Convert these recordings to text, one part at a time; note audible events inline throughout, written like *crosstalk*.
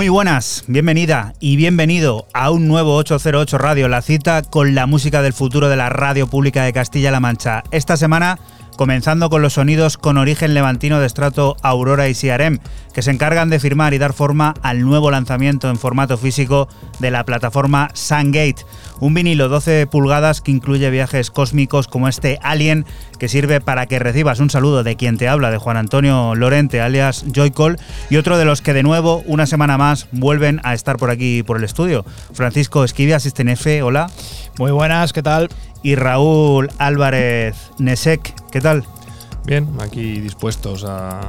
Muy buenas, bienvenida y bienvenido a un nuevo 808 Radio, la cita con la música del futuro de la radio pública de Castilla-La Mancha. Esta semana comenzando con los sonidos con origen levantino de estrato Aurora y CRM, que se encargan de firmar y dar forma al nuevo lanzamiento en formato físico de la plataforma Sungate, un vinilo 12 pulgadas que incluye viajes cósmicos como este Alien, que sirve para que recibas un saludo de quien te habla, de Juan Antonio Lorente, alias Joycall, y otro de los que de nuevo, una semana más, vuelven a estar por aquí por el estudio. Francisco Esquivia, F, hola. Muy buenas, ¿qué tal? y Raúl Álvarez Nesek. ¿Qué tal? Bien, aquí dispuestos a,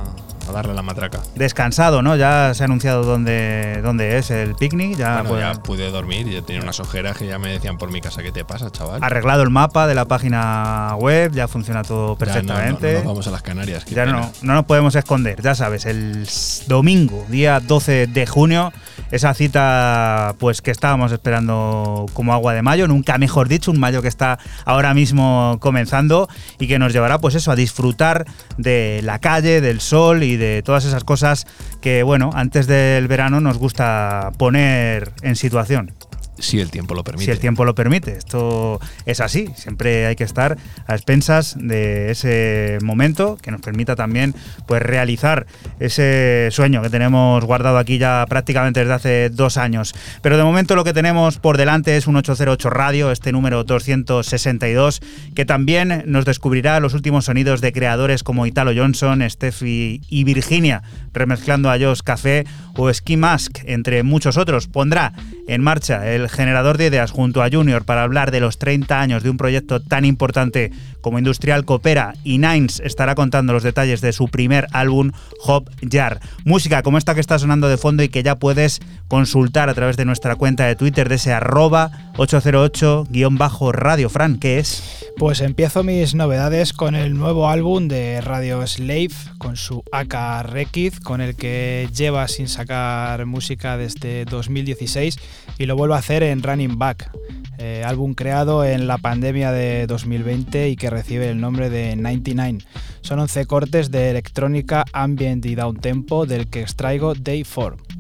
darle la matraca. Descansado, ¿no? Ya se ha anunciado dónde, dónde es el picnic. Ya, ya pude dormir y tenía unas ojeras que ya me decían por mi casa, ¿qué te pasa, chaval? Arreglado el mapa de la página web, ya funciona todo perfectamente. Ya no, vamos a las Canarias. Ya no, no nos podemos esconder, ya sabes, el domingo, día 12 de junio, esa cita pues que estábamos esperando como agua de mayo, nunca mejor dicho, un mayo que está ahora mismo comenzando y que nos llevará pues eso, a disfrutar de la calle, del sol y de todas esas cosas que, bueno, antes del verano nos gusta poner en situación. Si el tiempo lo permite. Si el tiempo lo permite. Esto es así. Siempre hay que estar a expensas de ese momento que nos permita también pues, realizar ese sueño que tenemos guardado aquí ya prácticamente desde hace dos años. Pero de momento lo que tenemos por delante es un 808 Radio, este número 262, que también nos descubrirá los últimos sonidos de creadores como Italo Johnson, Steffi y Virginia, remezclando a Josh Café o Ski Mask, entre muchos otros. Pondrá en marcha el generador de ideas junto a Junior para hablar de los 30 años de un proyecto tan importante como Industrial Coopera y Nines estará contando los detalles de su primer álbum Hop Jar. Música como esta que está sonando de fondo y que ya puedes consultar a través de nuestra cuenta de Twitter de ese arroba 808-radio. Fran, ¿qué es? Pues empiezo mis novedades con el nuevo álbum de Radio Slave, con su AK Rekid, con el que lleva sin sacar música desde 2016 y lo vuelvo a hacer en Running Back, eh, álbum creado en la pandemia de 2020 y que recibe el nombre de 99. Son 11 cortes de electrónica, ambient y downtempo del que extraigo Day 4.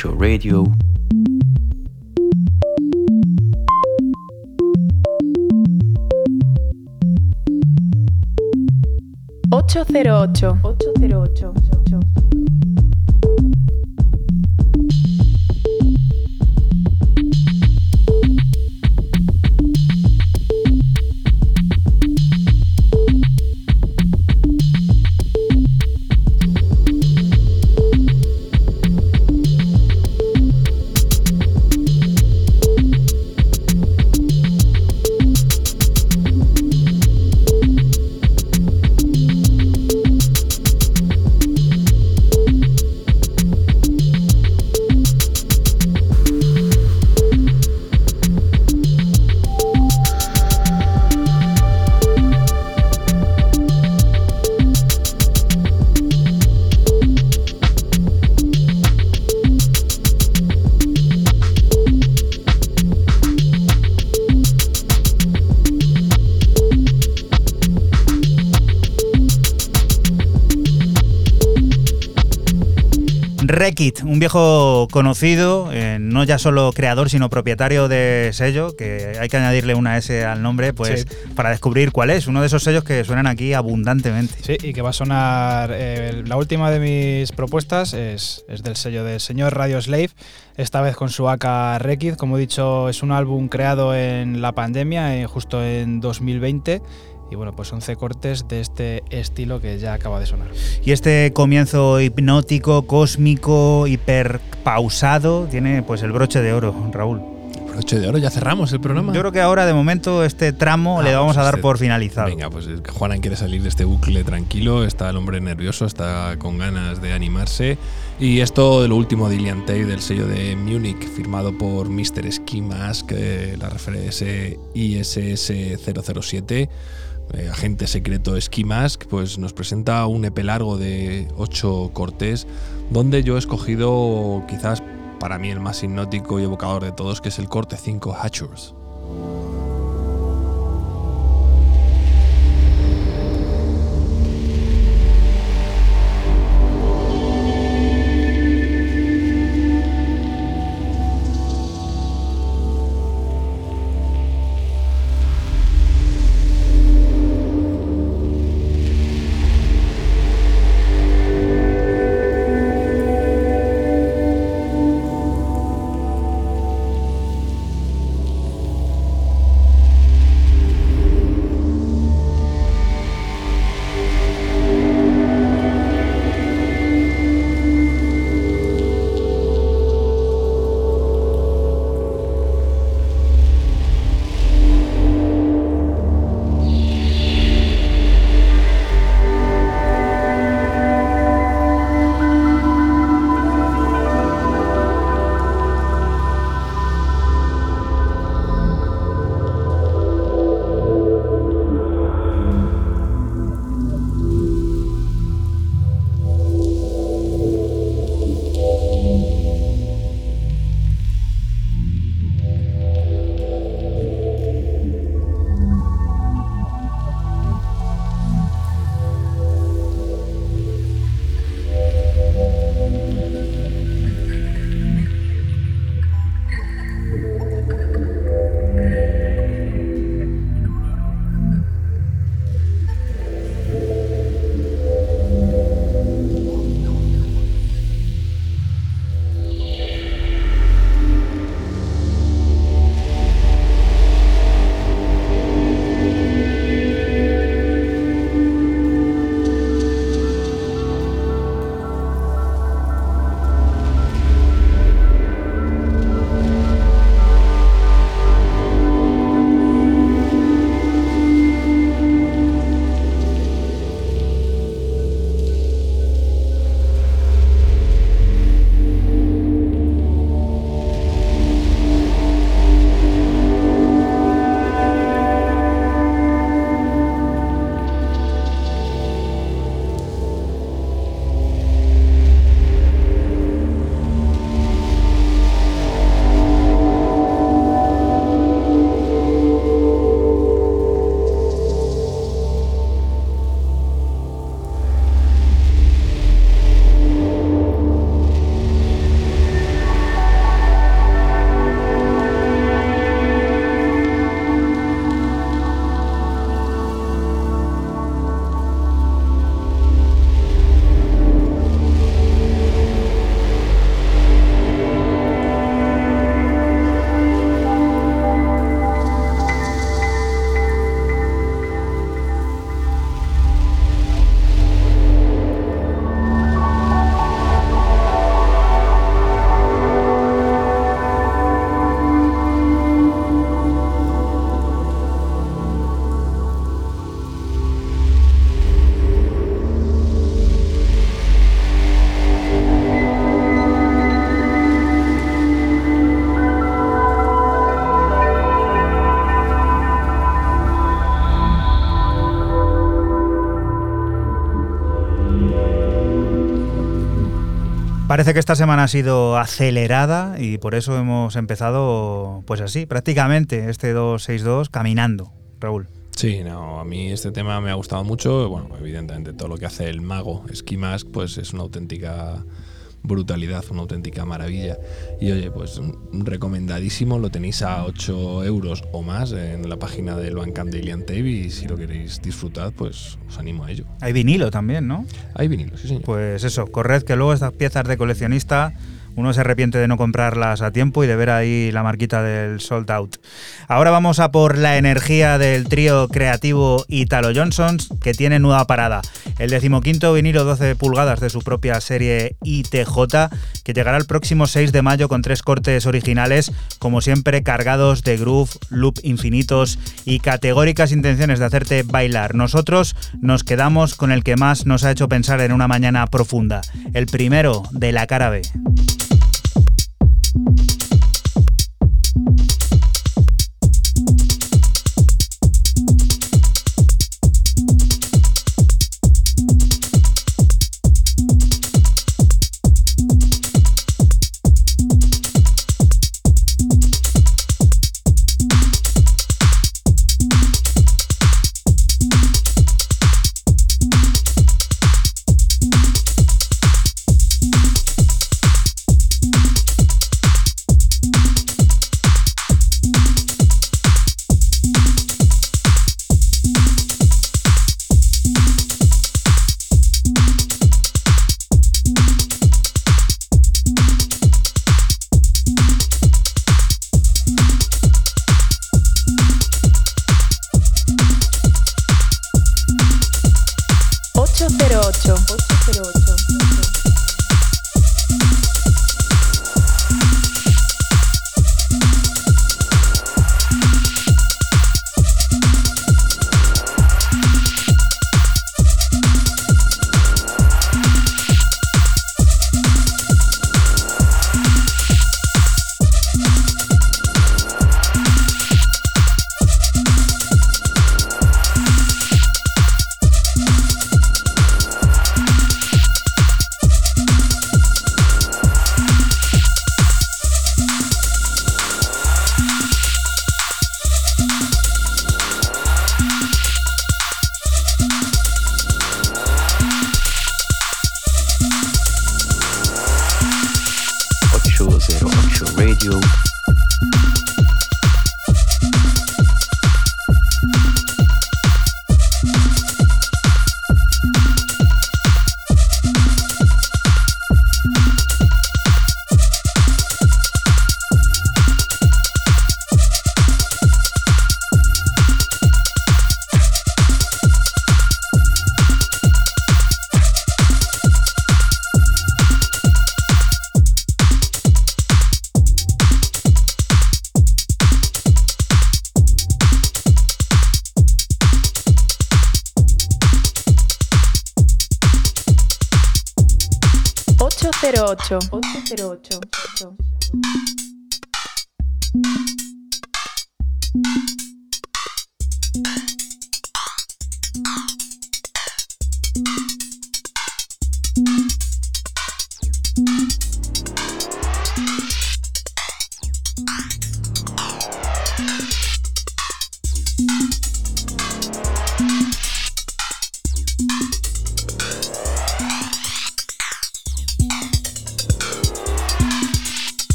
808 Radio. Conocido, eh, no ya solo creador, sino propietario de sello, que hay que añadirle una S al nombre, pues Sí. para descubrir cuál es. Uno de esos sellos que suenan aquí abundantemente. Sí, y que va a sonar. eh, la última de mis propuestas es, es del sello del señor Radio Slave, esta vez con su AK Rekid. Como he dicho, es un álbum creado en la pandemia, eh, justo en 2020. Y bueno, pues 11 cortes de este estilo que ya acaba de sonar. Y este comienzo hipnótico, cósmico, hiperpausado, tiene pues el broche de oro, Raúl. Broche de oro, ya cerramos el programa. Yo creo que ahora de momento este tramo Ah, le vamos pues a dar este- por finalizado. Venga, pues es que Juanan quiere salir de este bucle tranquilo, está el hombre nervioso, está con ganas de animarse. Y esto de lo último de Ilian Tay, del sello de Munich, firmado por Mr. Ski Mask, eh, la referencia ISS 007, eh, agente secreto Ski Mask, pues nos presenta un EP largo de 8 cortes, donde yo he escogido quizás para mí el más hipnótico y evocador de todos, que es el corte 5 Hatchers. Parece que esta semana ha sido acelerada y por eso hemos empezado, pues así, prácticamente este 262 caminando, Raúl. Sí, no, a mí este tema me ha gustado mucho. Bueno, evidentemente todo lo que hace el mago Ski Mask, pues es una auténtica brutalidad, una auténtica maravilla. Y oye, pues recomendadísimo, lo tenéis a 8 euros o más en la página del Bandcamp de Ilian y si lo queréis disfrutar, pues os animo a ello. Hay vinilo también, ¿no? Hay vinilo, sí señor. Pues eso, corred que luego estas piezas de coleccionista uno se arrepiente de no comprarlas a tiempo y de ver ahí la marquita del sold out. Ahora vamos a por la energía del trío creativo Italo Johnsons, que tiene nueva parada. El decimoquinto vinilo 12 pulgadas de su propia serie ITJ, que llegará el próximo 6 de mayo con tres cortes originales, como siempre cargados de groove, loop infinitos y categóricas intenciones de hacerte bailar. Nosotros nos quedamos con el que más nos ha hecho pensar en una mañana profunda, el primero de la cara B. you 08.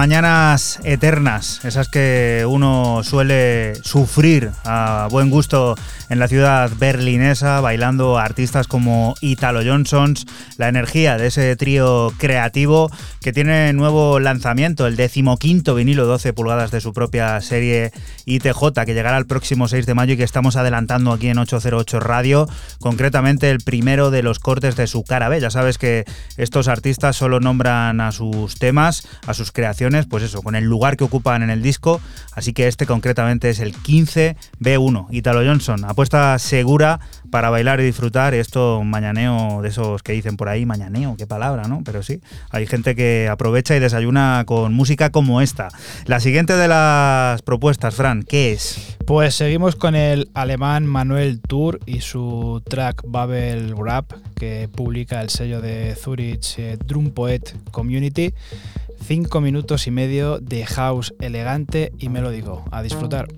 Mañanas eternas, esas que uno suele sufrir a buen gusto en la ciudad berlinesa, bailando artistas como Italo Johnsons, la energía de ese trío creativo que tiene nuevo lanzamiento, el decimoquinto vinilo 12 pulgadas de su propia serie ITJ, que llegará el próximo 6 de mayo y que estamos adelantando aquí en 808 Radio, concretamente el primero de los cortes de su cara B. Ya sabes que estos artistas solo nombran a sus temas, a sus creaciones, pues eso, con el lugar que ocupan en el disco. Así que este concretamente es el 15B1. Italo Johnson, apuesta segura para bailar y disfrutar. Esto, mañaneo de esos que dicen por ahí, mañaneo, qué palabra, ¿no? Pero sí, hay gente que aprovecha y desayuna con música como esta. La siguiente de las propuestas, Fran, ¿qué es? Pues seguimos con el alemán Manuel Tour y su track Babel Rap, que publica el sello de Zurich eh, Drum Poet Community. Cinco minutos y medio de house elegante y melódico. A disfrutar.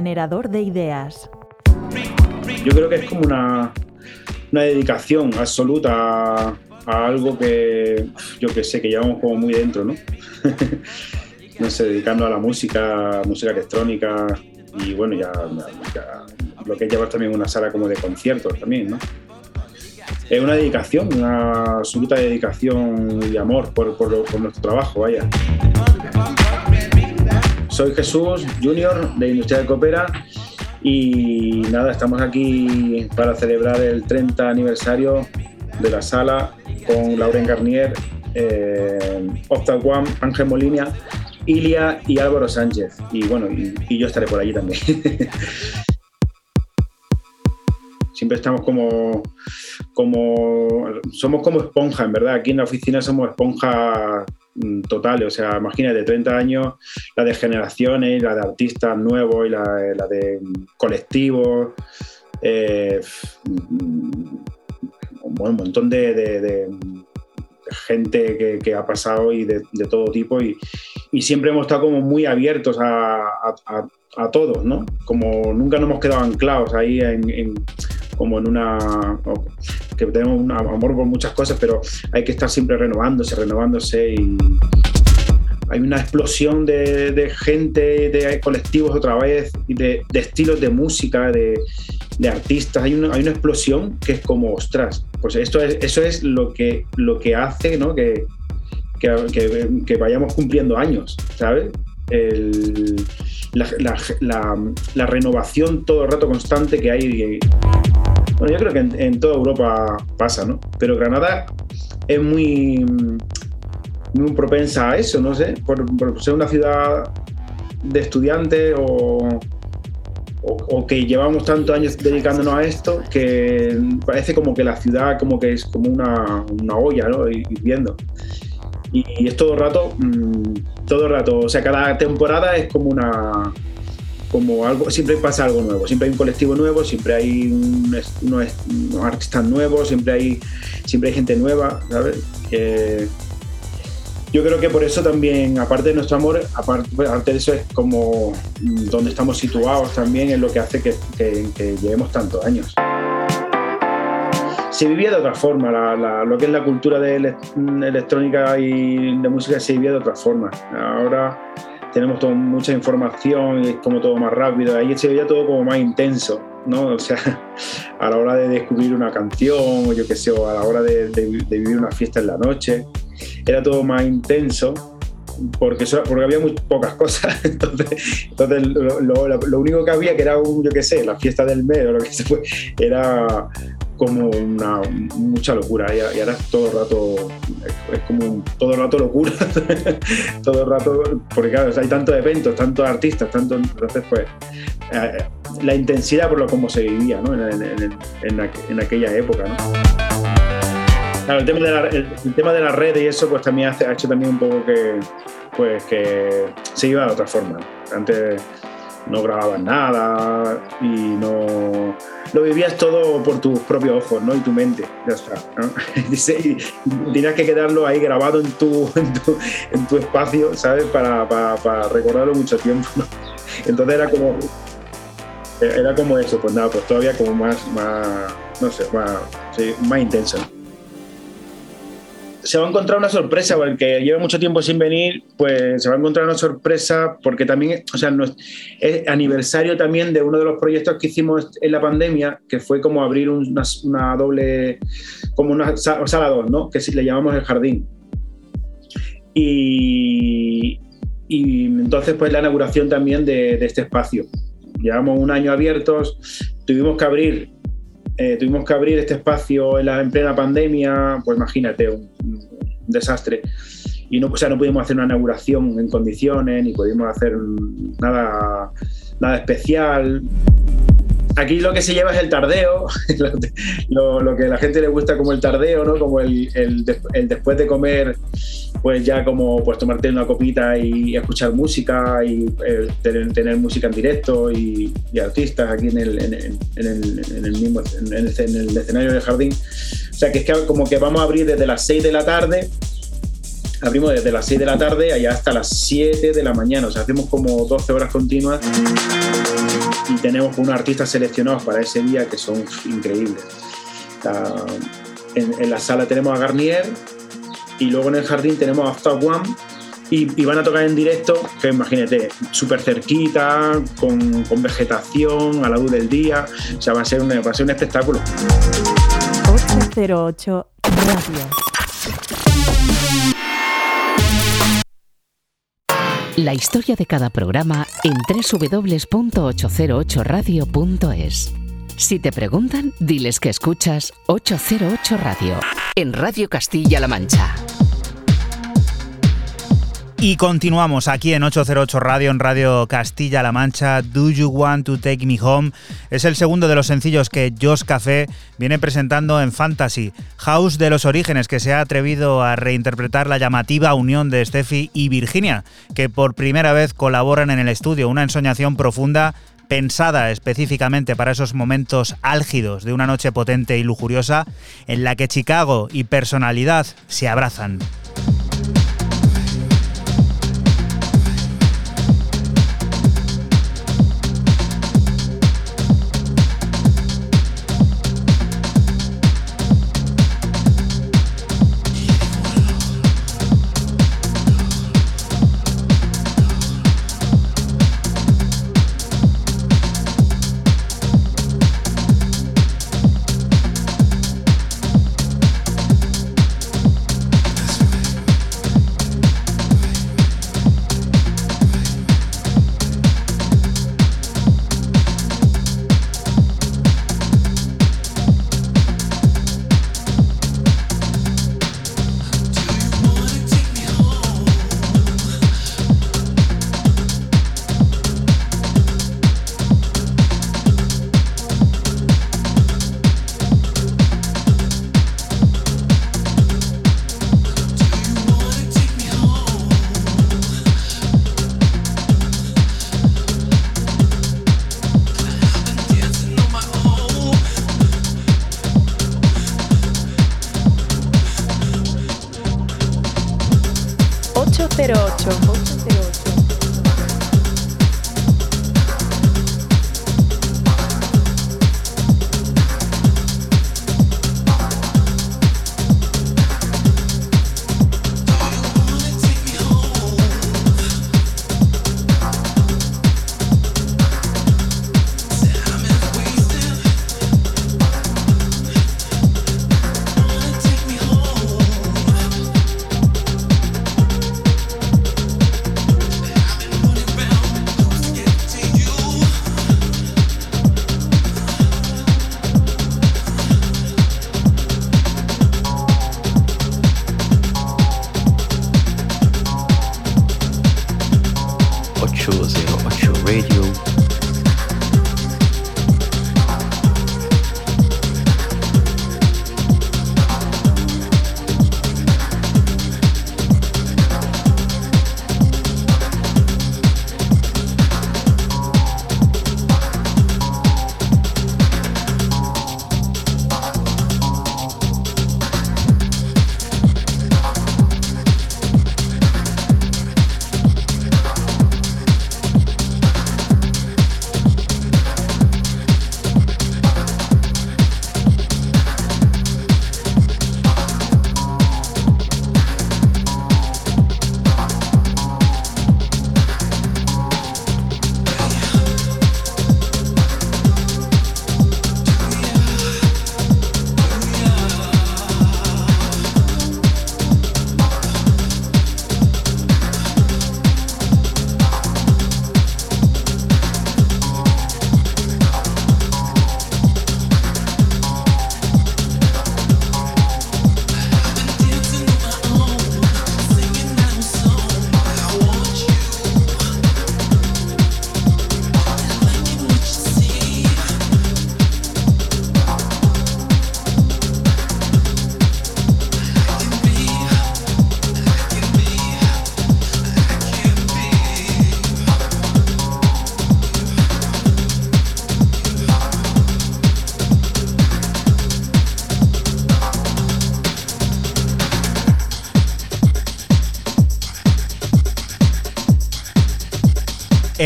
Generador de ideas. Yo creo que es como una, una dedicación absoluta a, algo que yo que sé, que llevamos como muy dentro, ¿no? *laughs* no sé, dedicando a la música, música electrónica y bueno, ya, lo que es llevar también una sala como de conciertos también, ¿no? Es una dedicación, una absoluta dedicación y amor por, nuestro trabajo, vaya. Soy Jesús Junior de Industrial Coopera y nada, estamos aquí para celebrar el 30 aniversario de la sala con Lauren Garnier, eh, Ángel Molina, Ilia y Álvaro Sánchez. Y bueno, y, yo estaré por allí también. *laughs* Siempre estamos como, como, somos como esponja, en verdad. Aquí en la oficina somos esponja total, o sea, imagínate, 30 años, la de generaciones, la de artistas nuevos y la, de colectivos, eh, mm, un montón de, gente que, ha pasado y de, todo tipo y, siempre hemos estado como muy abiertos a, a, todos, ¿no? Como nunca nos hemos quedado anclados ahí en como en una... que tenemos un amor por muchas cosas, pero hay que estar siempre renovándose, renovándose y hay una explosión de, gente, de colectivos otra vez, de, de estilos de música, de, artistas. Hay una, hay una, explosión que es como, ostras, pues esto es, eso es lo que, lo que hace ¿no? que, que, vayamos cumpliendo años, ¿sabes? la, renovación todo el rato constante que hay. Bueno, yo creo que en, toda Europa pasa, ¿no? Pero Granada es muy, muy propensa a eso, no sé, por, ser una ciudad de estudiantes o, o, que llevamos tantos años dedicándonos a esto que parece como que la ciudad como que es como una, una olla, ¿no? viviendo y es todo el rato, mm, todo el rato, o sea, cada temporada es como una, como algo, siempre pasa algo nuevo, siempre hay un colectivo nuevo, siempre hay unos, artistas nuevos, siempre hay, siempre hay gente nueva, ¿sabes? yo creo que por eso también, aparte de nuestro amor, aparte, de eso es como mm, donde estamos situados también, es lo que hace que, que llevemos tantos años se vivía de otra forma, lo que es la cultura de electrónica y de música se vivía de otra forma. Ahora tenemos mucha información y es como todo más rápido, ahí se veía todo como más intenso, ¿no? O sea, *laughs* a la hora de descubrir una canción o yo qué sé, o a la hora de, vivir una fiesta en la noche, era todo más intenso porque, porque había muy pocas *laughs* cosas. Entonces, entonces lo, único que había, que era un, yo qué sé, la fiesta del mes o lo que se *laughs* fue, era como una mucha locura y, ahora todo el rato es como todo el rato locura *laughs* todo el rato porque claro hay tantos eventos tantos artistas tanto entonces pues eh, la intensidad por lo como se vivía ¿no? en, en, aquella época ¿no? el tema de la, el, tema de la red y eso pues también ha hecho también un poco que pues que se iba de otra forma antes no grababas nada y no lo vivías todo por tus propios ojos ¿no? y tu mente, ya está. ¿no? *laughs* tenías que quedarlo ahí grabado en tu, en tu, espacio, ¿sabes? Para, para, recordarlo mucho tiempo. Entonces era como, era como eso, pues nada, pues todavía como más, más no sé, más, más intenso se va a encontrar una sorpresa, porque lleva mucho tiempo sin venir, pues se va a encontrar una sorpresa, porque también, o sea, es aniversario también de uno de los proyectos que hicimos en la pandemia, que fue como abrir una, doble, como una sala 2, ¿no? Que le llamamos el jardín. Y, y entonces, pues la inauguración también de este espacio. Llevamos un año abiertos, tuvimos que abrir eh, tuvimos que abrir este espacio en, la, en plena pandemia, pues imagínate, un, desastre. Y no, o sea, no pudimos hacer una inauguración en condiciones, ni pudimos hacer nada, nada especial. Aquí lo que se lleva es el tardeo, *laughs* lo, que a la gente le gusta como el tardeo, ¿no? Como el, después de comer pues ya como pues tomarte una copita y escuchar música y eh, tener, música en directo y, artistas aquí en el, en, el, en el mismo en el, escenario del jardín. O sea que es que como que vamos a abrir desde las 6 de la tarde, abrimos desde las 6 de la tarde allá hasta las 7 de la mañana, o sea, hacemos como 12 horas continuas y tenemos unos artistas seleccionados para ese día que son increíbles. En, la sala tenemos a Garnier, y luego en el jardín tenemos After One y, van a tocar en directo, que imagínate, súper cerquita, con, vegetación, a la luz del día, o sea, va a ser, un espectáculo. 808 Radio. La historia de cada programa en www.808radio.es. Si te preguntan, diles que escuchas 808 Radio en Radio Castilla-La Mancha. Y continuamos aquí en 808 Radio, en Radio Castilla-La Mancha. Do You Want to Take Me Home? Es el segundo de los sencillos que Josh Café viene presentando en Fantasy, House de los Orígenes, que se ha atrevido a reinterpretar la llamativa unión de Steffi y Virginia, que por primera vez colaboran en el estudio. Una ensoñación profunda pensada específicamente para esos momentos álgidos de una noche potente y lujuriosa en la que Chicago y personalidad se abrazan.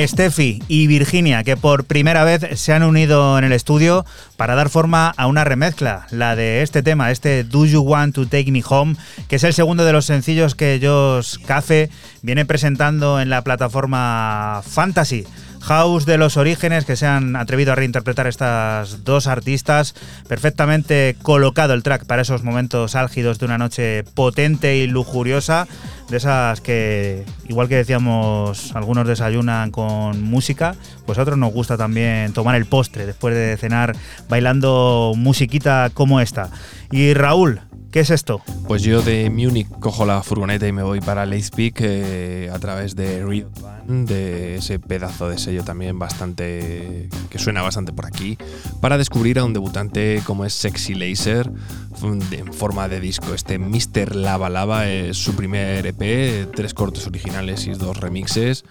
Steffi y Virginia, que por primera vez se han unido en el estudio para dar forma a una remezcla, la de este tema, este Do You Want to Take Me Home, que es el segundo de los sencillos que Josh Cafe viene presentando en la plataforma Fantasy. House de los orígenes que se han atrevido a reinterpretar estas dos artistas. Perfectamente colocado el track para esos momentos álgidos de una noche potente y lujuriosa. De esas que, igual que decíamos, algunos desayunan con música, pues a otros nos gusta también tomar el postre después de cenar bailando musiquita como esta. Y Raúl, ¿Qué es esto? Pues yo de Múnich cojo la furgoneta y me voy para Leipzig eh, a través de Riot de ese pedazo de sello también bastante. que suena bastante por aquí, para descubrir a un debutante como es Sexy Laser en forma de disco. Este Mr. Lava Lava es su primer EP, tres cortes originales y dos remixes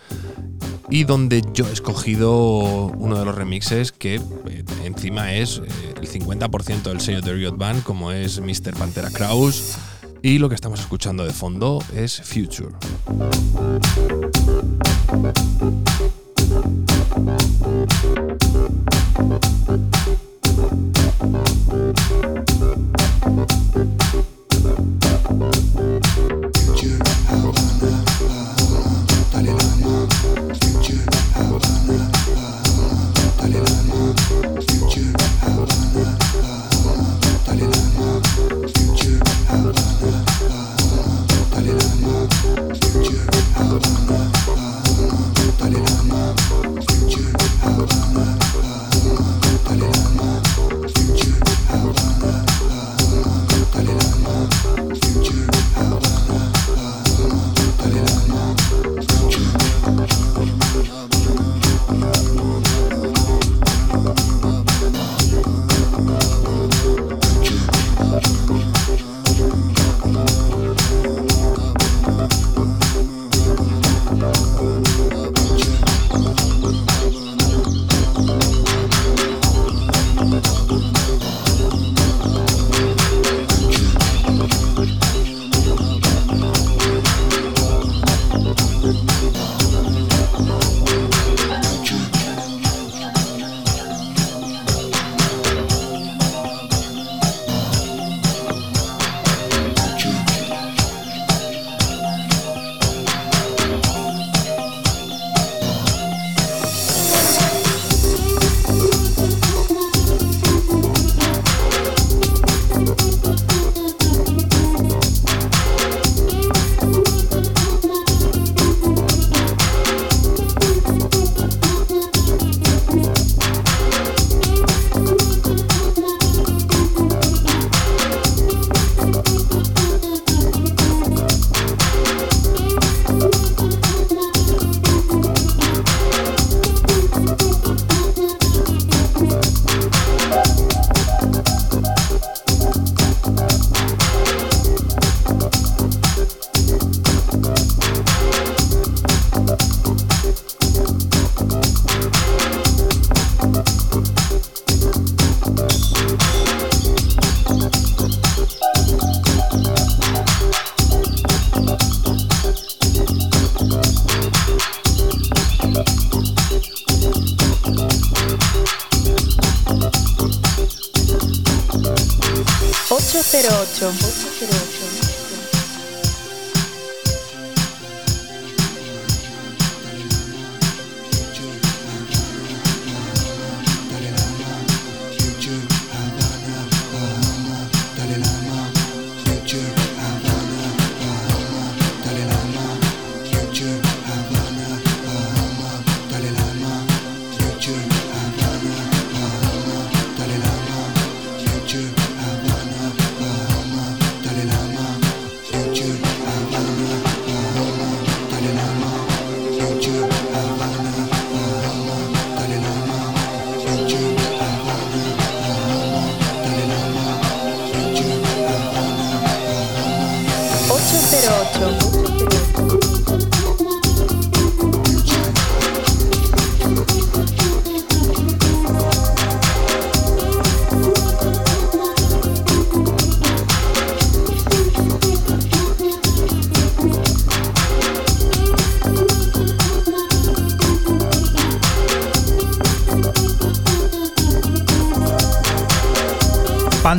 y donde yo he escogido uno de los remixes que eh, encima es eh, el 50% del sello de Riot Band, como es Mr. Pantera Kraus. Y lo que estamos escuchando de fondo es Future. Palais la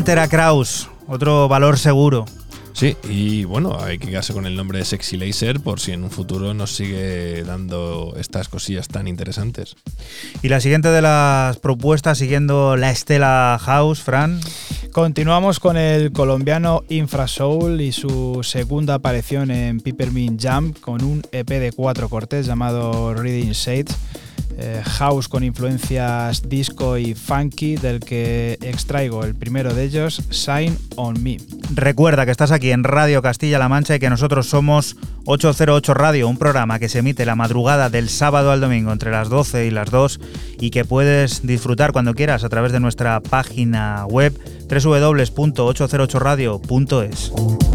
Pantera Kraus, otro valor seguro. Sí, y bueno, hay que quedarse con el nombre de Sexy Laser por si en un futuro nos sigue dando estas cosillas tan interesantes. Y la siguiente de las propuestas, siguiendo la Estela House, Fran. Continuamos con el colombiano Infrasoul y su segunda aparición en Peppermint Jam con un EP de cuatro cortes llamado Reading Shades eh, house con influencias disco y funky, del que extraigo el primero de ellos, Sign on Me. Recuerda que estás aquí en Radio Castilla-La Mancha y que nosotros somos 808 Radio, un programa que se emite la madrugada del sábado al domingo entre las 12 y las 2 y que puedes disfrutar cuando quieras a través de nuestra página web www.808radio.es.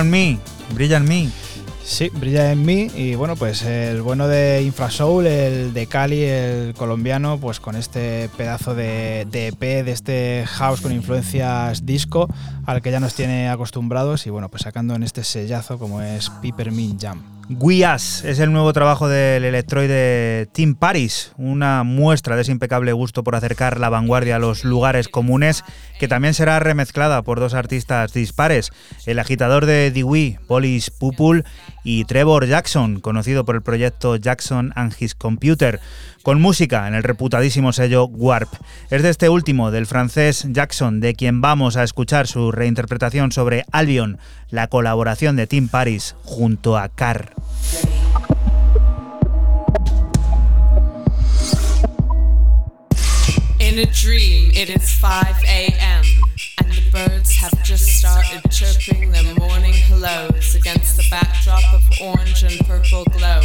On Me, brilla en mí. Sí, brilla en mí y bueno, pues el bueno de Infrasoul, el de Cali, el colombiano, pues con este pedazo de, de EP, de este house con influencias disco al que ya nos tiene acostumbrados y bueno, pues sacando en este sellazo como es Peppermint Jam. We es el nuevo trabajo del electroide Tim Paris, una muestra de ese impecable gusto por acercar la vanguardia a los lugares comunes, que también será remezclada por dos artistas dispares, el agitador de Dewey, Polis Pupul, y Trevor Jackson, conocido por el proyecto Jackson and His Computer con música en el reputadísimo sello Warp. Es de este último, del francés Jackson, de quien vamos a escuchar su reinterpretación sobre Albion, la colaboración de Tim Paris junto a Carr. Dream, it is 5 a.m., birds have just started chirping their morning hellos against the backdrop of orange and purple glow.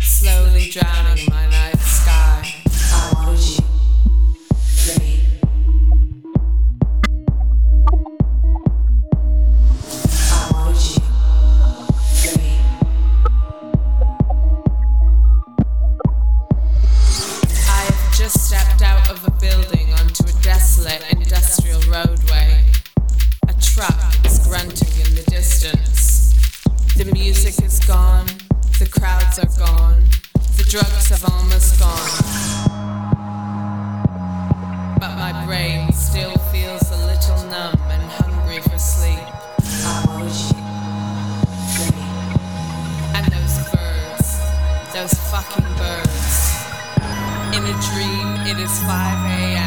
slowly drowning my night sky. I wanted you. just stepped out of a building onto a desolate A truck is grunting in the distance. The music is gone. The crowds are gone. The drugs have almost gone. But my brain still feels a little numb and hungry for sleep. And those birds, those fucking birds. In a dream, it is 5 a.m.,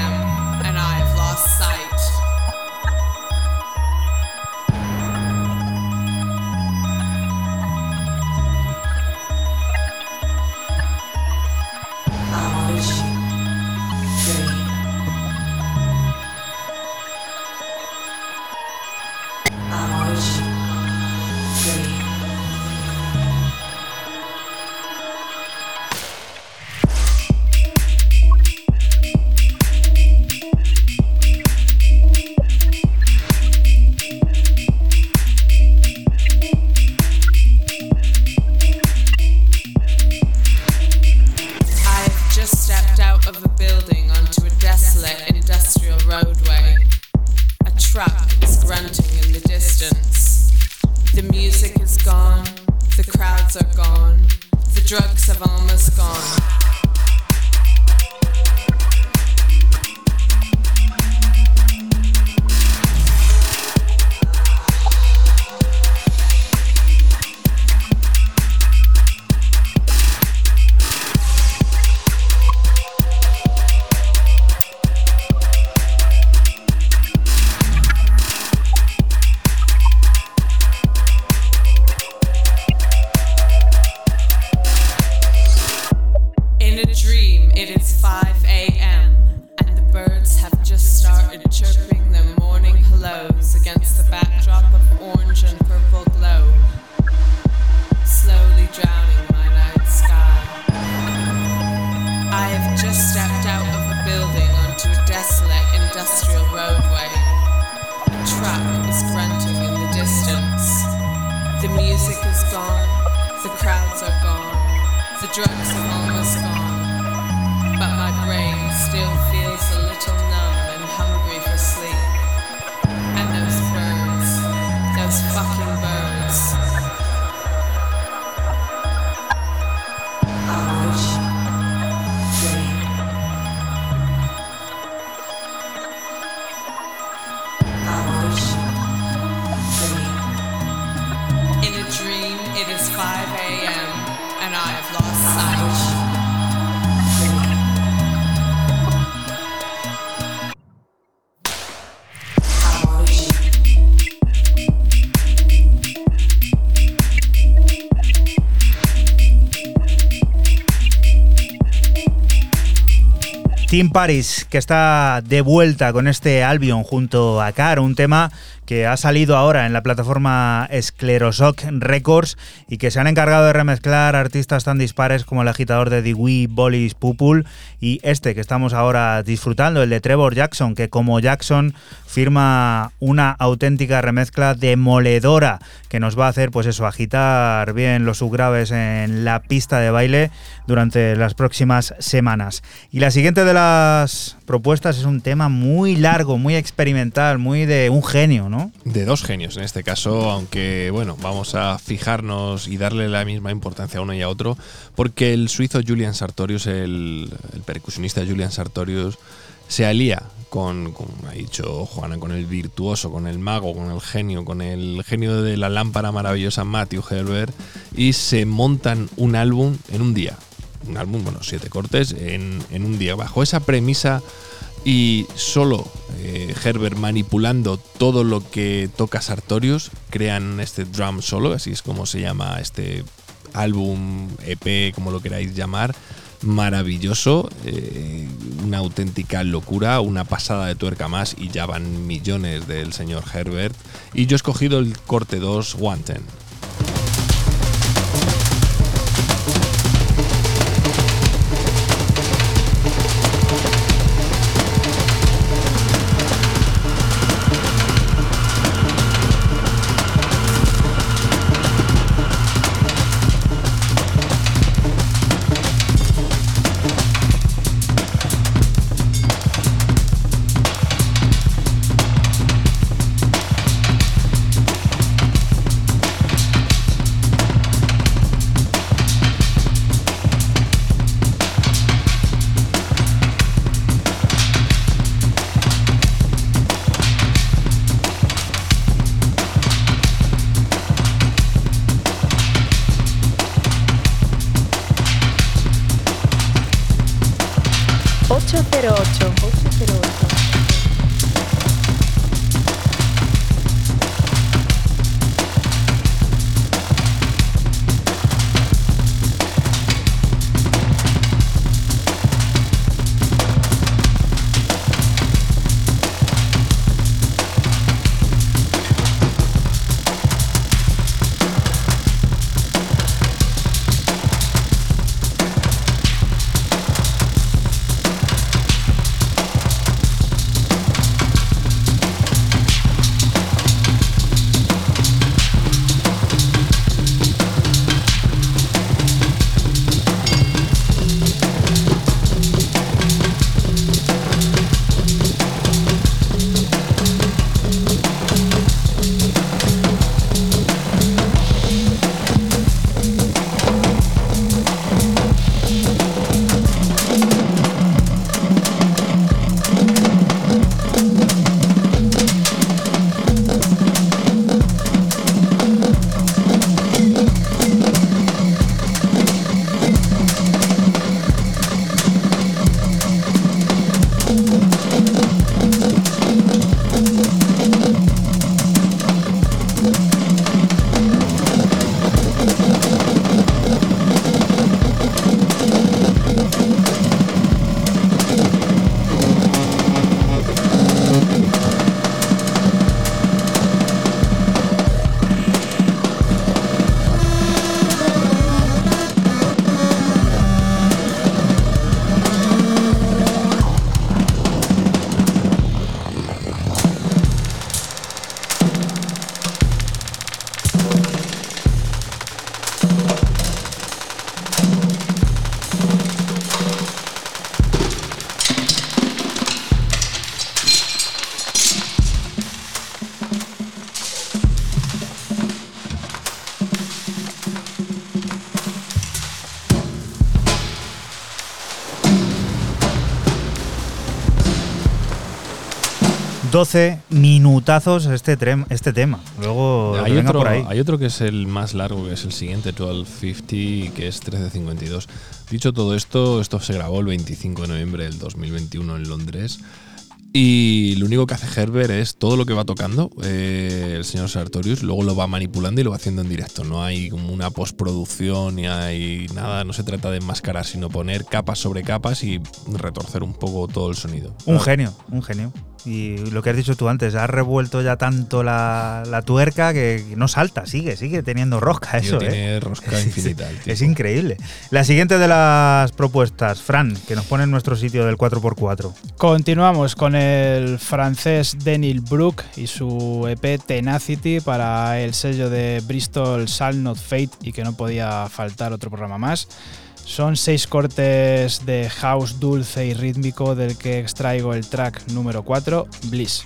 Tim Paris, que está de vuelta con este Albion junto a Car, un tema que ha salido ahora en la plataforma Sclerosoc Records y que se han encargado de remezclar artistas tan dispares como el agitador de Dewey, Bolis, Pupul y este que estamos ahora disfrutando, el de Trevor Jackson, que como Jackson firma una auténtica remezcla demoledora que nos va a hacer pues eso, agitar bien los subgraves en la pista de baile durante las próximas semanas. Y la siguiente de las propuestas es un tema muy largo, muy experimental, muy de un genio, ¿no? De dos genios en este caso, aunque bueno, vamos a fijarnos y darle la misma importancia a uno y a otro, porque el suizo Julian Sartorius, el, percusionista Julian Sartorius, se alía con, como ha dicho Juana, con el virtuoso, con el mago, con el genio, con el genio de la lámpara maravillosa Matthew Herbert y se montan un álbum en un día. Un álbum, bueno, siete cortes en, en un día. Bajo esa premisa y solo eh, Herbert manipulando todo lo que toca Sartorius, crean este drum solo, así es como se llama este álbum, EP, como lo queráis llamar, maravilloso, eh, una auténtica locura, una pasada de tuerca más y ya van millones del señor Herbert. Y yo he escogido el corte 2 Wanten. Minutazos este, este tema. Luego hay otro, por ahí. hay otro que es el más largo, que es el siguiente, 1250, que es 1352. Dicho todo esto, esto se grabó el 25 de noviembre del 2021 en Londres. Y lo único que hace Herbert es todo lo que va tocando eh, el señor Sartorius, luego lo va manipulando y lo va haciendo en directo. No hay como una postproducción ni hay nada, no se trata de enmascarar, sino poner capas sobre capas y retorcer un poco todo el sonido. Un genio, un genio. Y lo que has dicho tú antes, has revuelto ya tanto la, la tuerca que no salta, sigue, sigue teniendo rosca Tío, eso, ¿eh? tiene rosca *laughs* infinita. Es increíble. La siguiente de las propuestas, Fran, que nos pone en nuestro sitio del 4x4. Continuamos con el francés Daniel Brook y su EP Tenacity para el sello de Bristol Shall Not Fate y que no podía faltar otro programa más. Son seis cortes de house dulce y rítmico del que extraigo el track número 4, Bliss.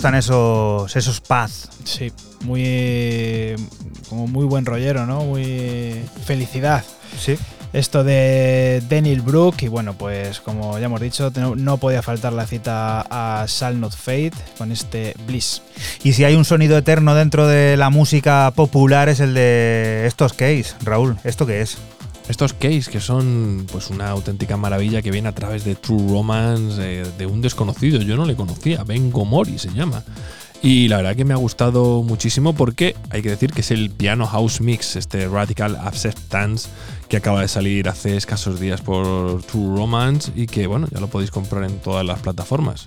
Gustan esos, esos pads. Sí, muy como muy buen rollero, ¿no? Muy felicidad. Sí. Esto de Daniel Brook y bueno, pues como ya hemos dicho, no, podía faltar la cita a Shall Not Fade con este Bliss. Y si hay un sonido eterno dentro de la música popular es el de estos case, Raúl. ¿Esto qué es? Estos case que son pues una auténtica maravilla que viene a través de True Romance eh, de un desconocido, yo no le conocía, Ben Gomori se llama. Y la verdad que me ha gustado muchísimo porque hay que decir que es el Piano House Mix, este Radical Acceptance que acaba de salir hace escasos días por True Romance y que bueno, ya lo podéis comprar en todas las plataformas.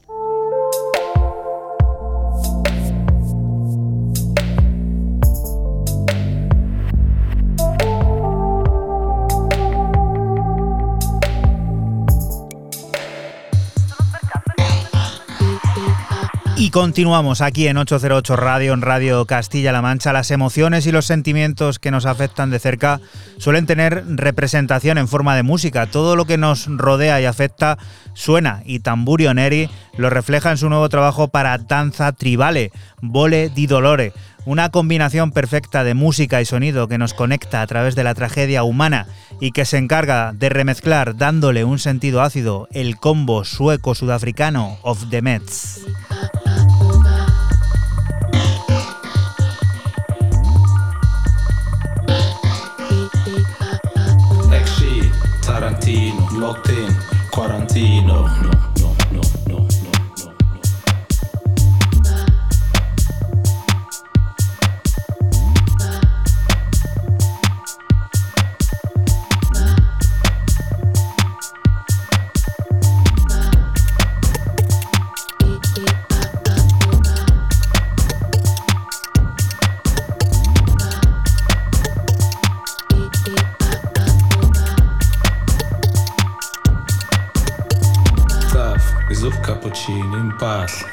Y continuamos aquí en 808 Radio, en Radio Castilla-La Mancha. Las emociones y los sentimientos que nos afectan de cerca suelen tener representación en forma de música. Todo lo que nos rodea y afecta suena y Tamburio Neri lo refleja en su nuevo trabajo para Danza Tribale, Vole di Dolore. Una combinación perfecta de música y sonido que nos conecta a través de la tragedia humana y que se encarga de remezclar dándole un sentido ácido el combo sueco-sudafricano of the Mets.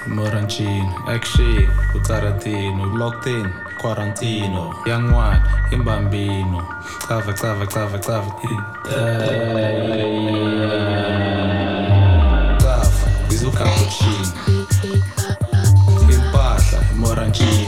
Moranchino, action, Utaratino, locked in, Quarantino, Young One, Imbambino, Cava, Cava, Cava, Cava, Cava, Bizu Cappuccino, Impasa, Moranchino.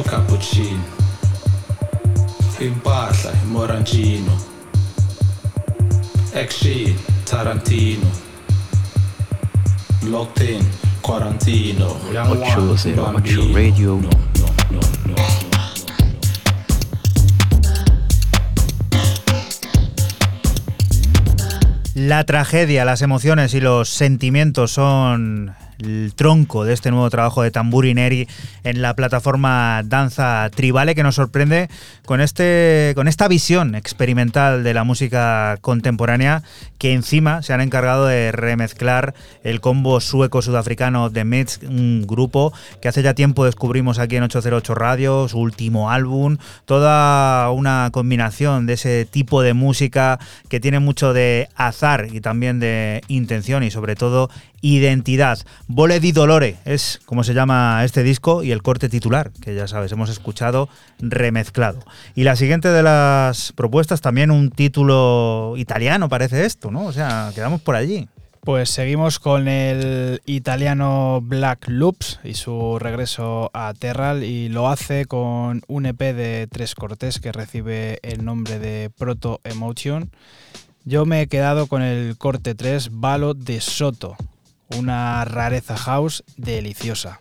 Taf, Izu cappuccino. Impahla, morancino. Exi, Tarantino. Locked in, Quarantino. Young Ocho one, cero ocho bambino. Radio. No, no, no, no, no. La tragedia, las emociones y los sentimientos son el tronco de este nuevo trabajo de Tamburineri en la plataforma Danza Tribale que nos sorprende con, este, con esta visión experimental de la música contemporánea que encima se han encargado de remezclar el combo sueco-sudafricano The Mets, un grupo que hace ya tiempo descubrimos aquí en 808 Radio, su último álbum, toda una combinación de ese tipo de música que tiene mucho de azar y también de intención y sobre todo identidad. Vole di Dolore es como se llama este disco y el corte titular, que ya sabes, hemos escuchado remezclado. Y la siguiente de las propuestas, también un título italiano parece esto, ¿no? O sea, quedamos por allí. Pues seguimos con el italiano Black Loops y su regreso a Terral y lo hace con un EP de tres cortes que recibe el nombre de Proto Emotion. Yo me he quedado con el corte 3 Balo de Soto, una rareza house deliciosa.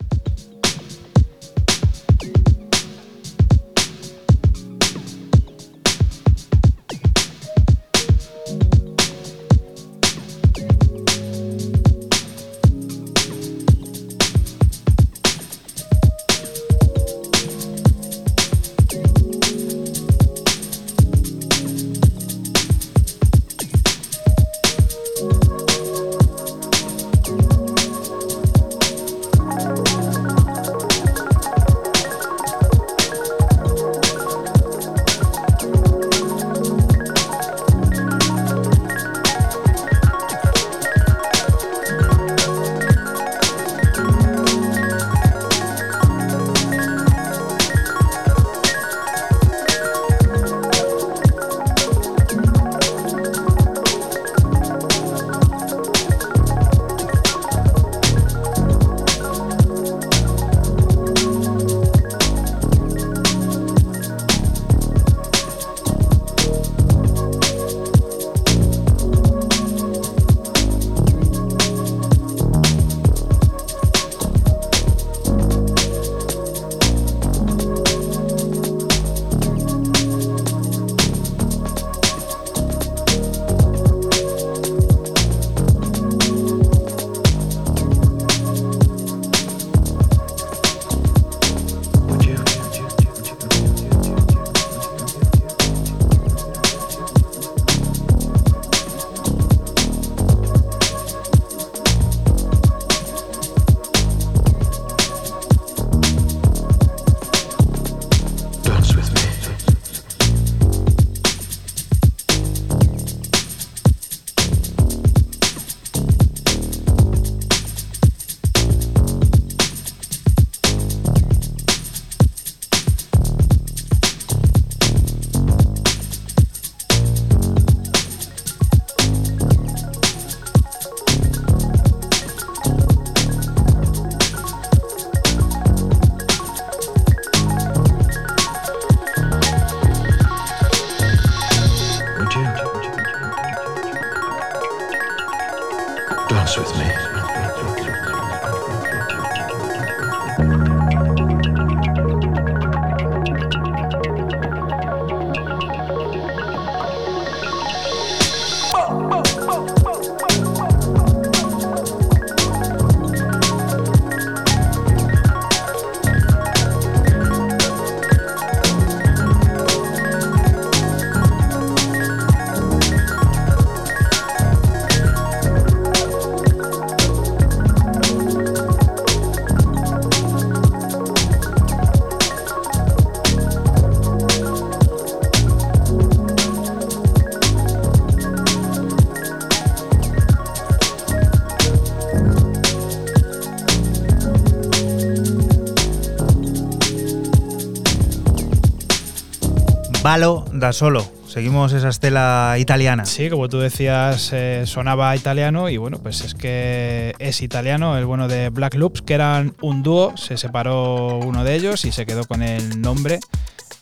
Palo da solo. Seguimos esa estela italiana. Sí, como tú decías, eh, sonaba italiano y bueno, pues es que es italiano, el bueno de Black Loops, que eran un dúo, se separó uno de ellos y se quedó con el nombre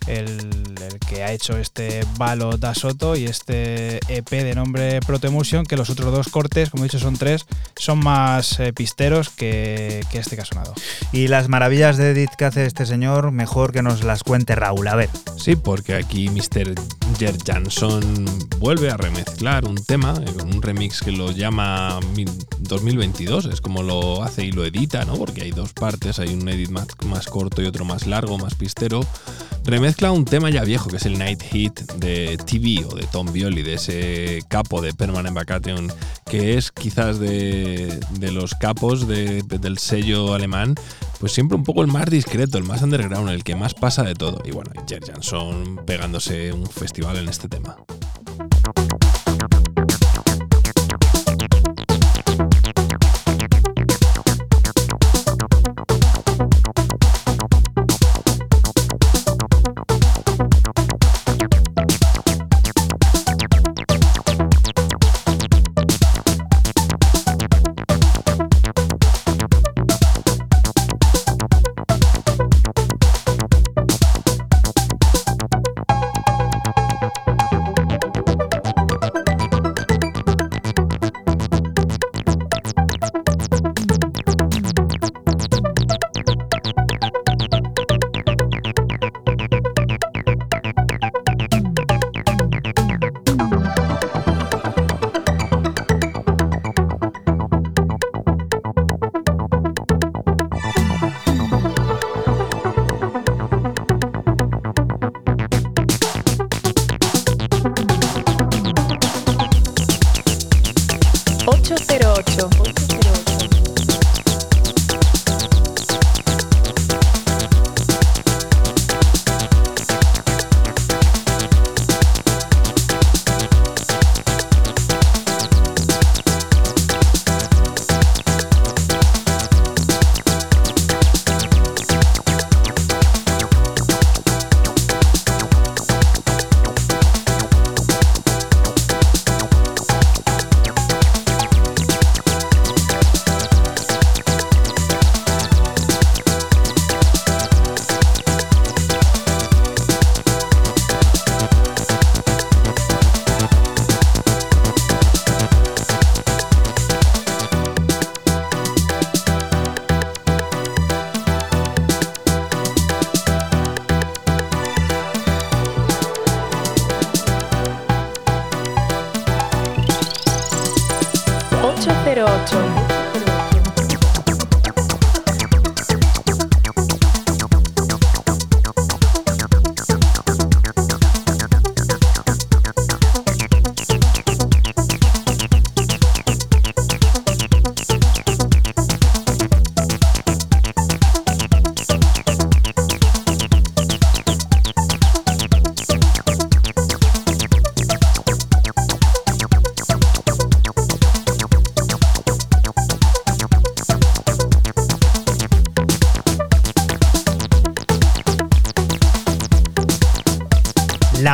el, el, que ha hecho este Balo da Soto y este EP de nombre Protemusion, que los otros dos cortes, como he dicho, son tres, son más eh, pisteros que, que, este que ha sonado. Y las maravillas de edit que hace este señor, mejor que nos las cuente Raúl. A ver. Sí, porque aquí Mr. Jer Jansson vuelve a remezclar un tema eh, con un remix que lo llama 2022, es como lo hace y lo edita, ¿no? Porque hay dos partes, hay un edit más, corto y otro más largo, más pistero. Remezcla un tema ya viejo que es el Night Hit de TV o de Tom Violi, de ese capo de Permanent Vacation, que es quizás de, de los capos de- del sello alemán, pues siempre un poco el más discreto, el más underground, el que más pasa de todo. Y bueno, Jer Jansson pegándose un festival en este tema.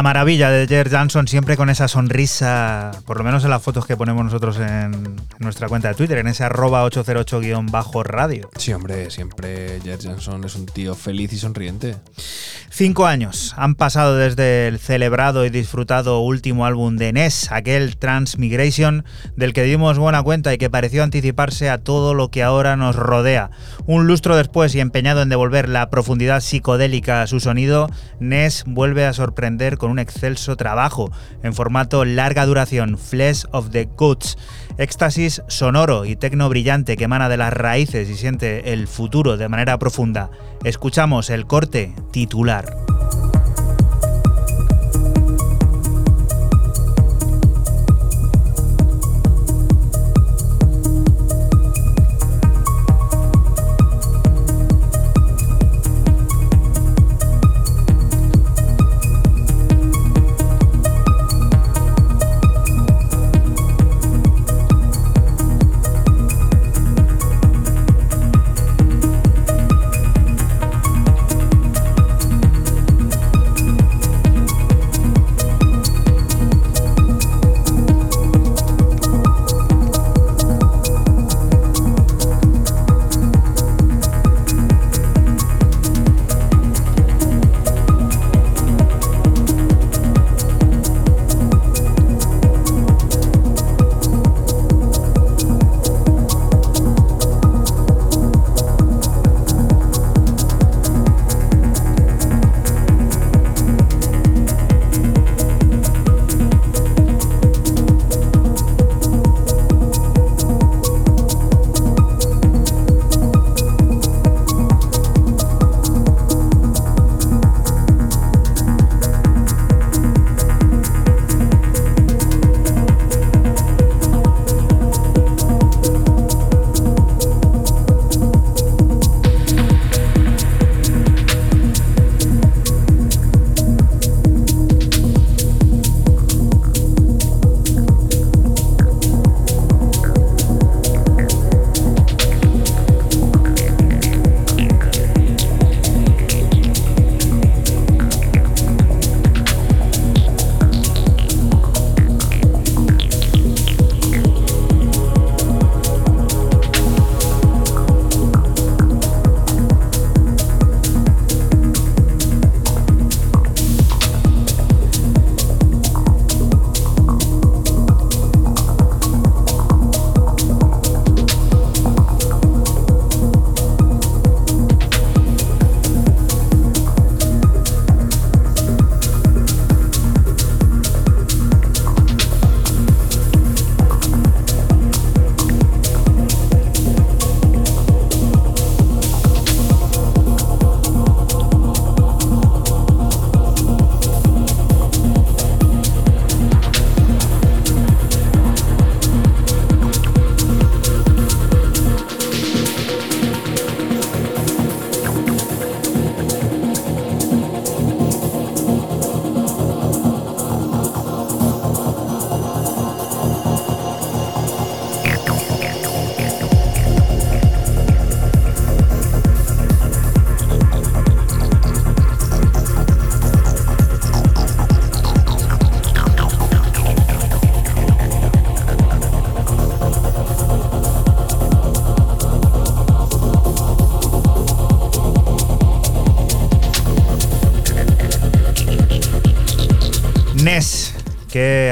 Maravilla de Jer Jansson siempre con esa sonrisa, por lo menos en las fotos que ponemos nosotros en, nuestra cuenta de Twitter, en ese arroba 808-radio. Sí, hombre, siempre Jer Jansson es un tío feliz y sonriente. Cinco años han pasado desde el celebrado y disfrutado último álbum de Ness, aquel Transmigration, del que dimos buena cuenta y que pareció anticiparse a todo lo que ahora nos rodea. Un lustro después y empeñado en devolver la profundidad psicodélica a su sonido, Ness vuelve a sorprender con un excelso trabajo en formato larga duración, Flesh of the Goods. Éxtasis sonoro y tecno brillante que emana de las raíces y siente el futuro de manera profunda. Escuchamos el corte titular.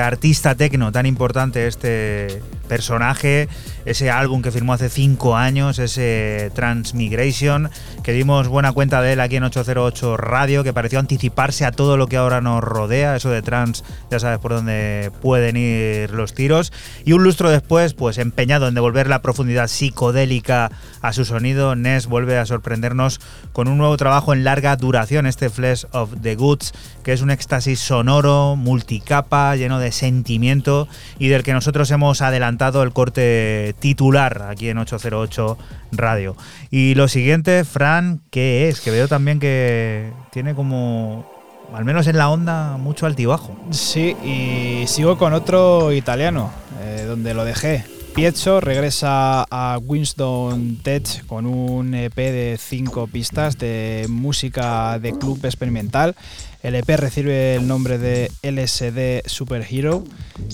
Artista tecno tan importante este personaje, ese álbum que firmó hace cinco años, ese Transmigration, que dimos buena cuenta de él aquí en 808 Radio, que pareció anticiparse a todo lo que ahora nos rodea, eso de trans, ya sabes por dónde pueden ir los tiros. Y un lustro después, pues empeñado en devolver la profundidad psicodélica a su sonido, Ness vuelve a sorprendernos con un nuevo trabajo en larga duración, este Flesh of the Goods, que es un éxtasis sonoro, multicapa, lleno de sentimiento y del que nosotros hemos adelantado el corte titular aquí en 808 Radio. Y lo siguiente, Fran, ¿qué es? Que veo también que tiene como, al menos en la onda, mucho altibajo. Sí, y sigo con otro italiano, eh, donde lo dejé. Pietro regresa a Winston Tech con un EP de cinco pistas de música de club experimental. El EP recibe el nombre de LSD Superhero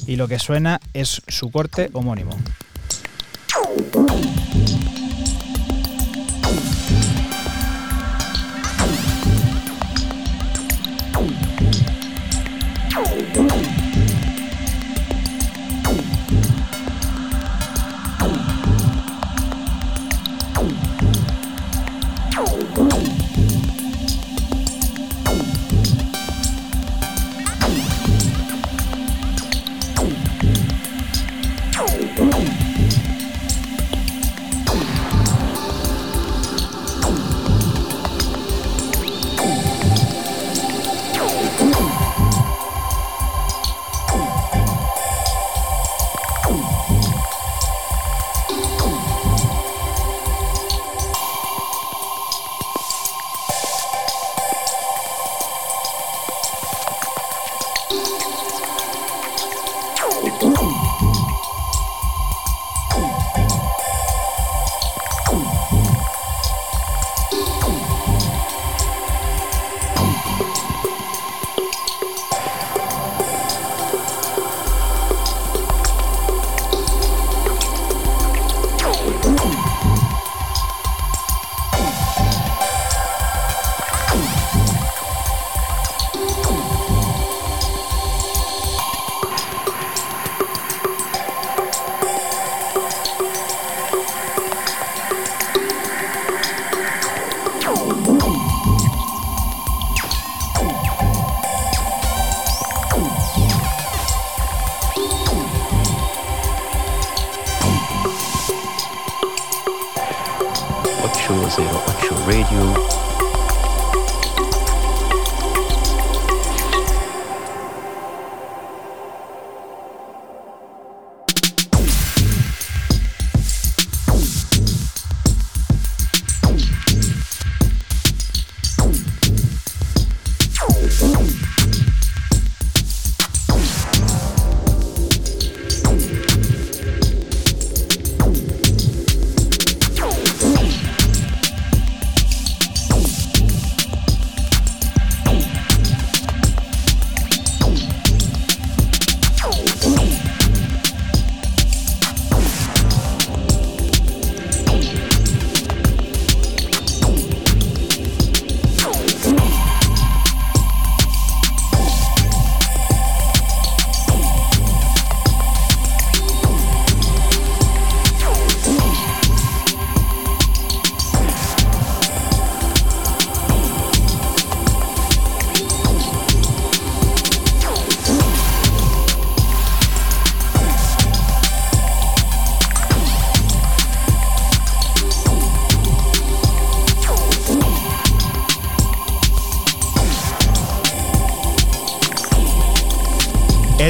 y lo que suena es su corte homónimo.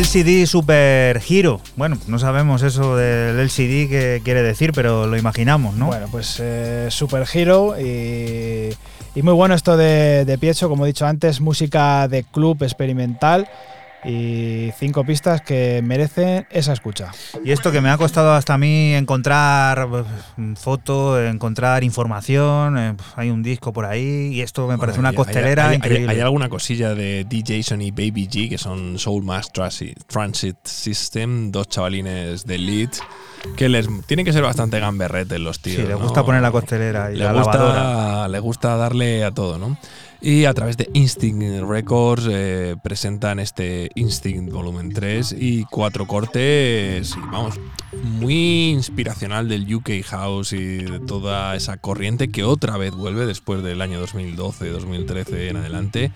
LCD Super Hero. Bueno, no sabemos eso del LCD que quiere decir, pero lo imaginamos, ¿no? Bueno, pues eh, Super Hero y, muy bueno esto de, de como he dicho antes, música de club experimental y cinco pistas que merecen esa escucha. Y esto que me ha costado hasta a mí encontrar eh, foto, encontrar información, eh, hay un disco por ahí y esto me parece una Hay- costelera hay, hay- increíble. hay alguna cosilla de DJ Jason y Baby G, que son Soul Mass Transit, Transit System, dos chavalines de Leeds, que les tienen que ser bastante gamberretes los tíos. Sí, les ¿no? gusta poner la costelera y le la gusta, lavadora. le gusta darle a todo, ¿no? Y a través de Instinct Records eh, presentan este Instinct Volumen 3 y cuatro cortes, y vamos, muy inspiracional del UK House y de toda esa corriente que otra vez vuelve después del año 2012, 2013 en adelante.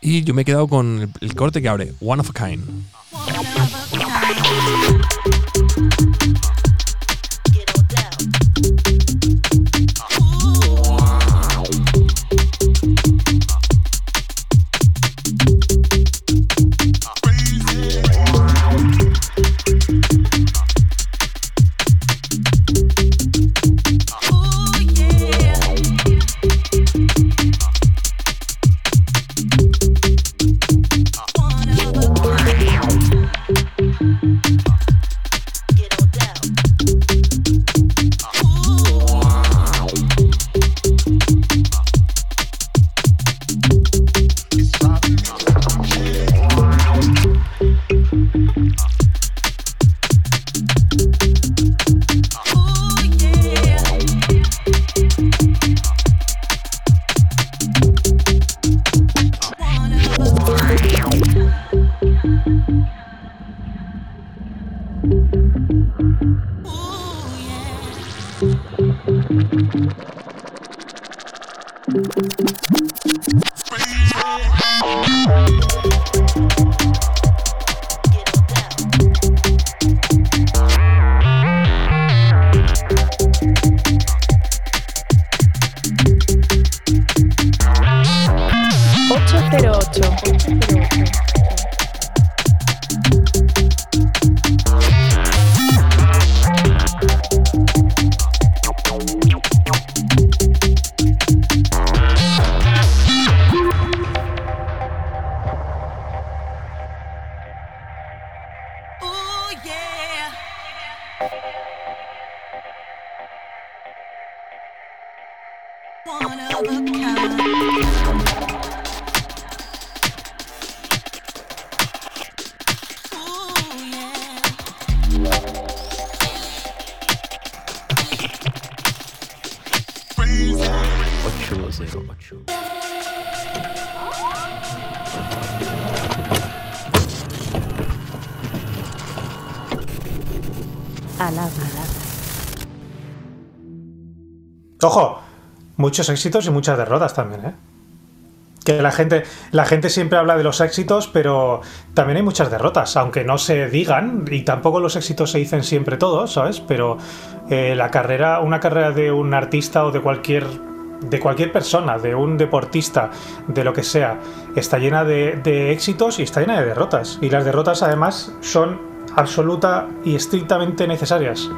Y yo me he quedado con el, corte que abre One of a Kind. Muchos éxitos y muchas derrotas también, ¿eh? Que la gente, la gente siempre habla de los éxitos, pero también hay muchas derrotas, aunque no se digan, y tampoco los éxitos se dicen siempre todos, ¿sabes? Pero eh, la carrera, una carrera de un artista o de cualquier de cualquier persona, de un deportista, de lo que sea, está llena de, de éxitos y está llena de derrotas. Y las derrotas además son absoluta y estrictamente necesarias.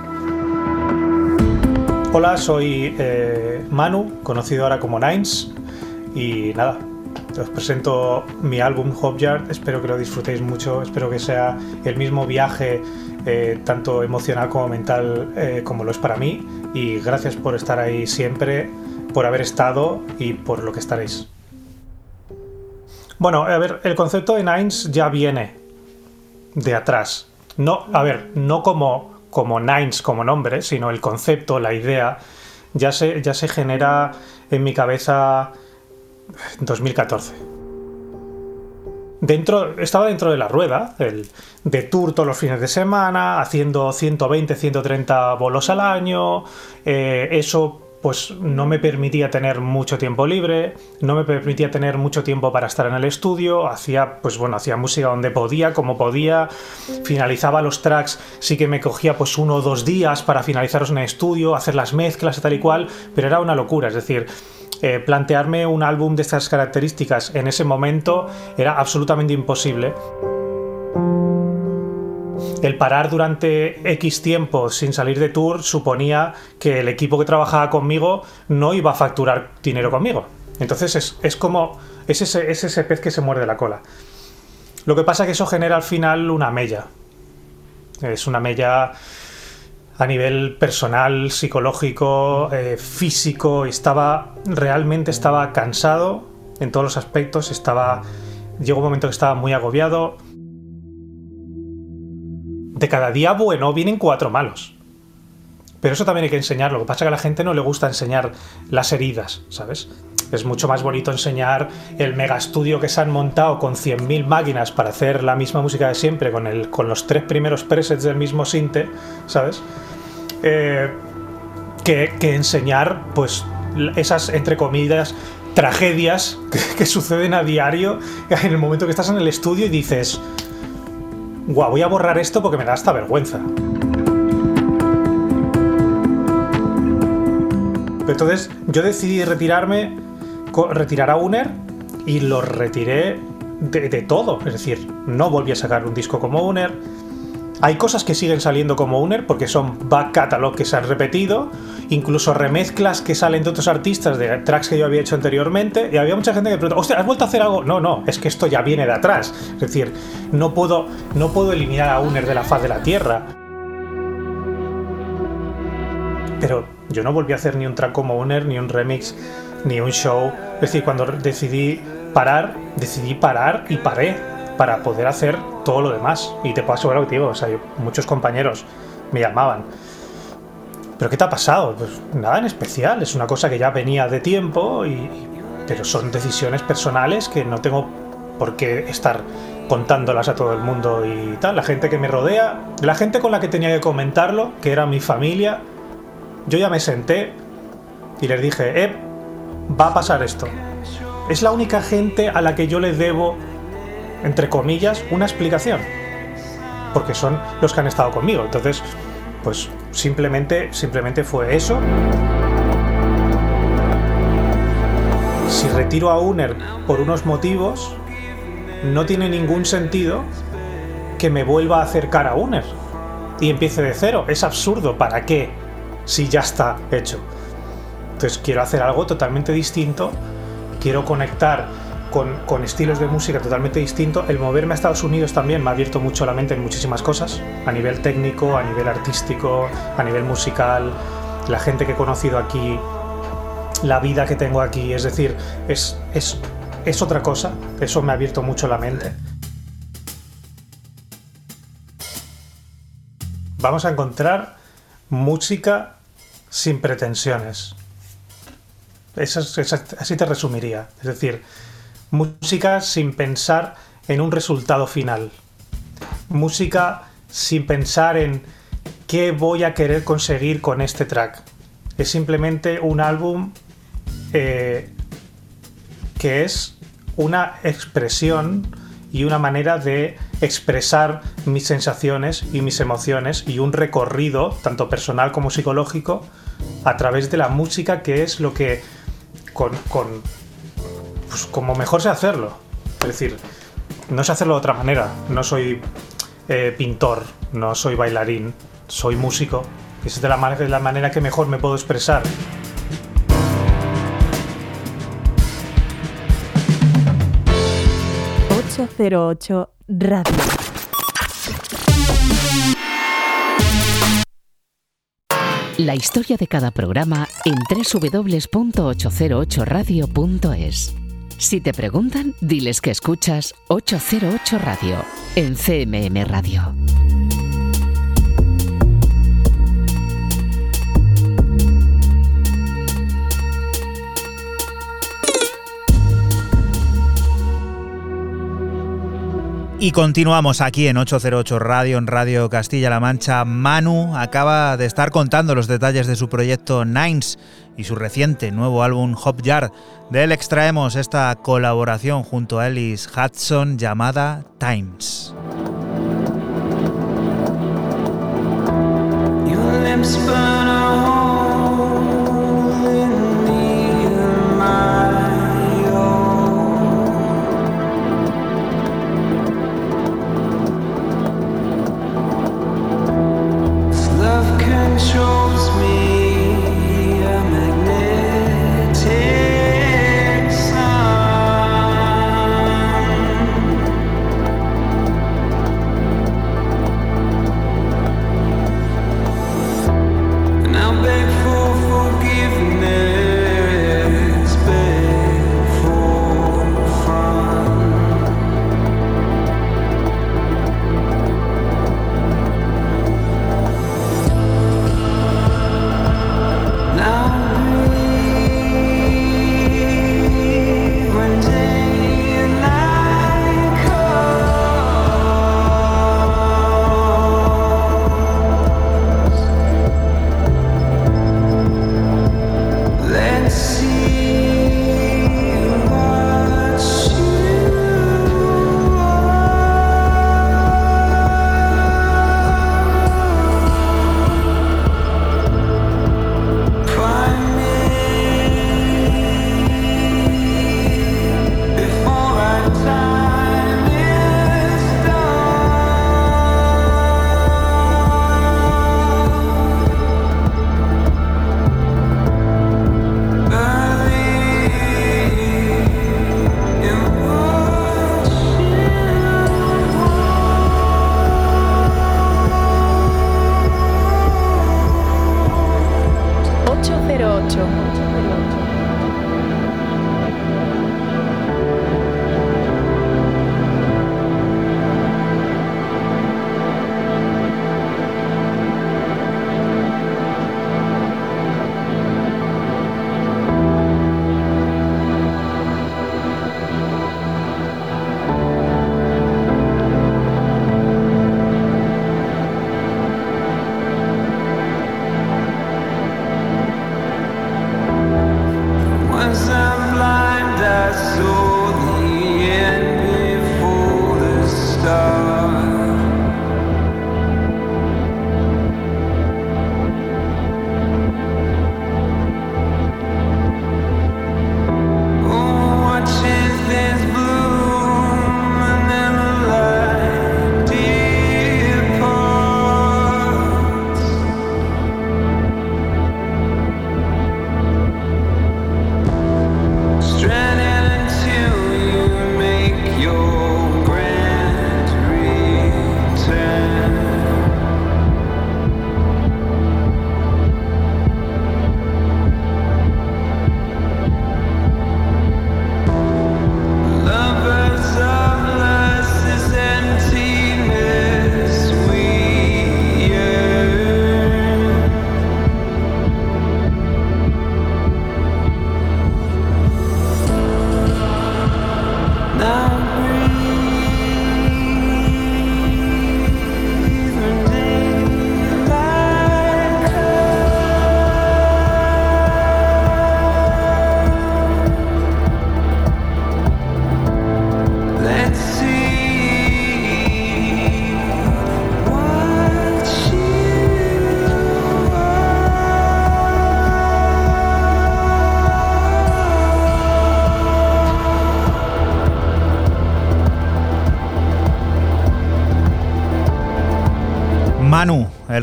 Hola, soy eh, Manu, conocido ahora como Nines, y nada, os presento mi álbum Hopyard, espero que lo disfrutéis mucho, espero que sea el mismo viaje, eh, tanto emocional como mental, eh, como lo es para mí, y gracias por estar ahí siempre, por haber estado y por lo que estaréis. Bueno, a ver, el concepto de Nines ya viene de atrás. No, a ver, no como, como Nines como nombre, sino el concepto, la idea, ya se, ya se genera en mi cabeza en 2014. Dentro, estaba dentro de la rueda, el, de tour todos los fines de semana, haciendo 120, 130 bolos al año. eh, eso pues no me permitía tener mucho tiempo libre, no me permitía tener mucho tiempo para estar en el estudio, hacía pues bueno, hacía música donde podía, como podía, finalizaba los tracks, sí que me cogía pues uno o dos días para finalizarlos en el estudio, hacer las mezclas tal y cual, pero era una locura, es decir, eh, plantearme un álbum de estas características en ese momento era absolutamente imposible. El parar durante X tiempo sin salir de tour suponía que el equipo que trabajaba conmigo no iba a facturar dinero conmigo. Entonces es, es como. Es ese, es ese pez que se muerde la cola. Lo que pasa es que eso genera al final una mella. Es una mella a nivel personal, psicológico, eh, físico. Estaba. Realmente estaba cansado en todos los aspectos. Estaba. Llegó un momento que estaba muy agobiado de cada día bueno vienen cuatro malos. Pero eso también hay que enseñarlo. Lo que pasa es que a la gente no le gusta enseñar las heridas, ¿sabes? Es mucho más bonito enseñar el mega estudio que se han montado con 100.000 máquinas para hacer la misma música de siempre, con, el, con los tres primeros presets del mismo sinte, ¿sabes? Eh, que, que enseñar, pues, esas, entre comillas, tragedias *laughs* que, que suceden a diario en el momento que estás en el estudio y dices, guau, voy a borrar esto porque me da hasta vergüenza. Entonces yo decidí retirarme, retirar a Uner y lo retiré de, de todo. Es decir, no volví a sacar un disco como Uner. Hay cosas que siguen saliendo como Uner porque son back catalog que se han repetido, incluso remezclas que salen de otros artistas de tracks que yo había hecho anteriormente. Y había mucha gente que me pregunta, hostia, ¿has vuelto a hacer algo? No, no, es que esto ya viene de atrás. Es decir, no puedo, no puedo eliminar a Uner de la faz de la tierra. Pero yo no volví a hacer ni un track como Uner, ni un remix, ni un show. Es decir, cuando decidí parar, decidí parar y paré para poder hacer todo lo demás. Y te puedo asegurar que digo, o sea, yo- muchos compañeros me llamaban. ¿Pero qué te ha pasado? Pues nada en especial, es una cosa que ya venía de tiempo, y- pero son decisiones personales que no tengo por qué estar contándolas a todo el mundo y tal. La gente que me rodea, la gente con la que tenía que comentarlo, que era mi familia, yo ya me senté y les dije, eh, va a pasar esto. Es la única gente a la que yo le debo, entre comillas, una explicación. Porque son los que han estado conmigo. Entonces, pues simplemente, simplemente fue eso. Si retiro a Uner por unos motivos, no tiene ningún sentido que me vuelva a acercar a Uner y empiece de cero. Es absurdo. ¿Para qué? Si ya está hecho. Entonces quiero hacer algo totalmente distinto. Quiero conectar con, estilos de música totalmente distintos. El moverme a Estados Unidos también me ha abierto mucho la mente en muchísimas cosas. A nivel técnico, a nivel artístico, a nivel musical. La gente que he conocido aquí, la vida que tengo aquí. Es decir, es, otra cosa. Eso me ha abierto mucho la mente. Vamos a encontrar música sin pretensiones. Eso es- es- así te resumiría. Es decir, música sin pensar en un resultado final. Música sin pensar en qué voy a querer conseguir con este track. Es simplemente un álbum eh, que es una expresión y una manera de expresar mis sensaciones y mis emociones y un recorrido, tanto personal como psicológico, a través de la música, que es lo que con, con pues como mejor sé hacerlo. Es decir, no sé hacerlo de otra manera. No soy eh, pintor, no soy bailarín, soy músico. Esa es de la, de la manera que mejor me puedo expresar. ...808 Radio. La historia de cada programa en www.808radio.es. Si te preguntan, diles que escuchas 808 Radio en CMM Radio. Y continuamos aquí en 808 Radio, en Radio Castilla-La Mancha. Manu acaba de estar contando los detalles de su proyecto Nines y su reciente nuevo álbum Hop Yard. De él extraemos esta colaboración junto a Ellis Hudson llamada Times.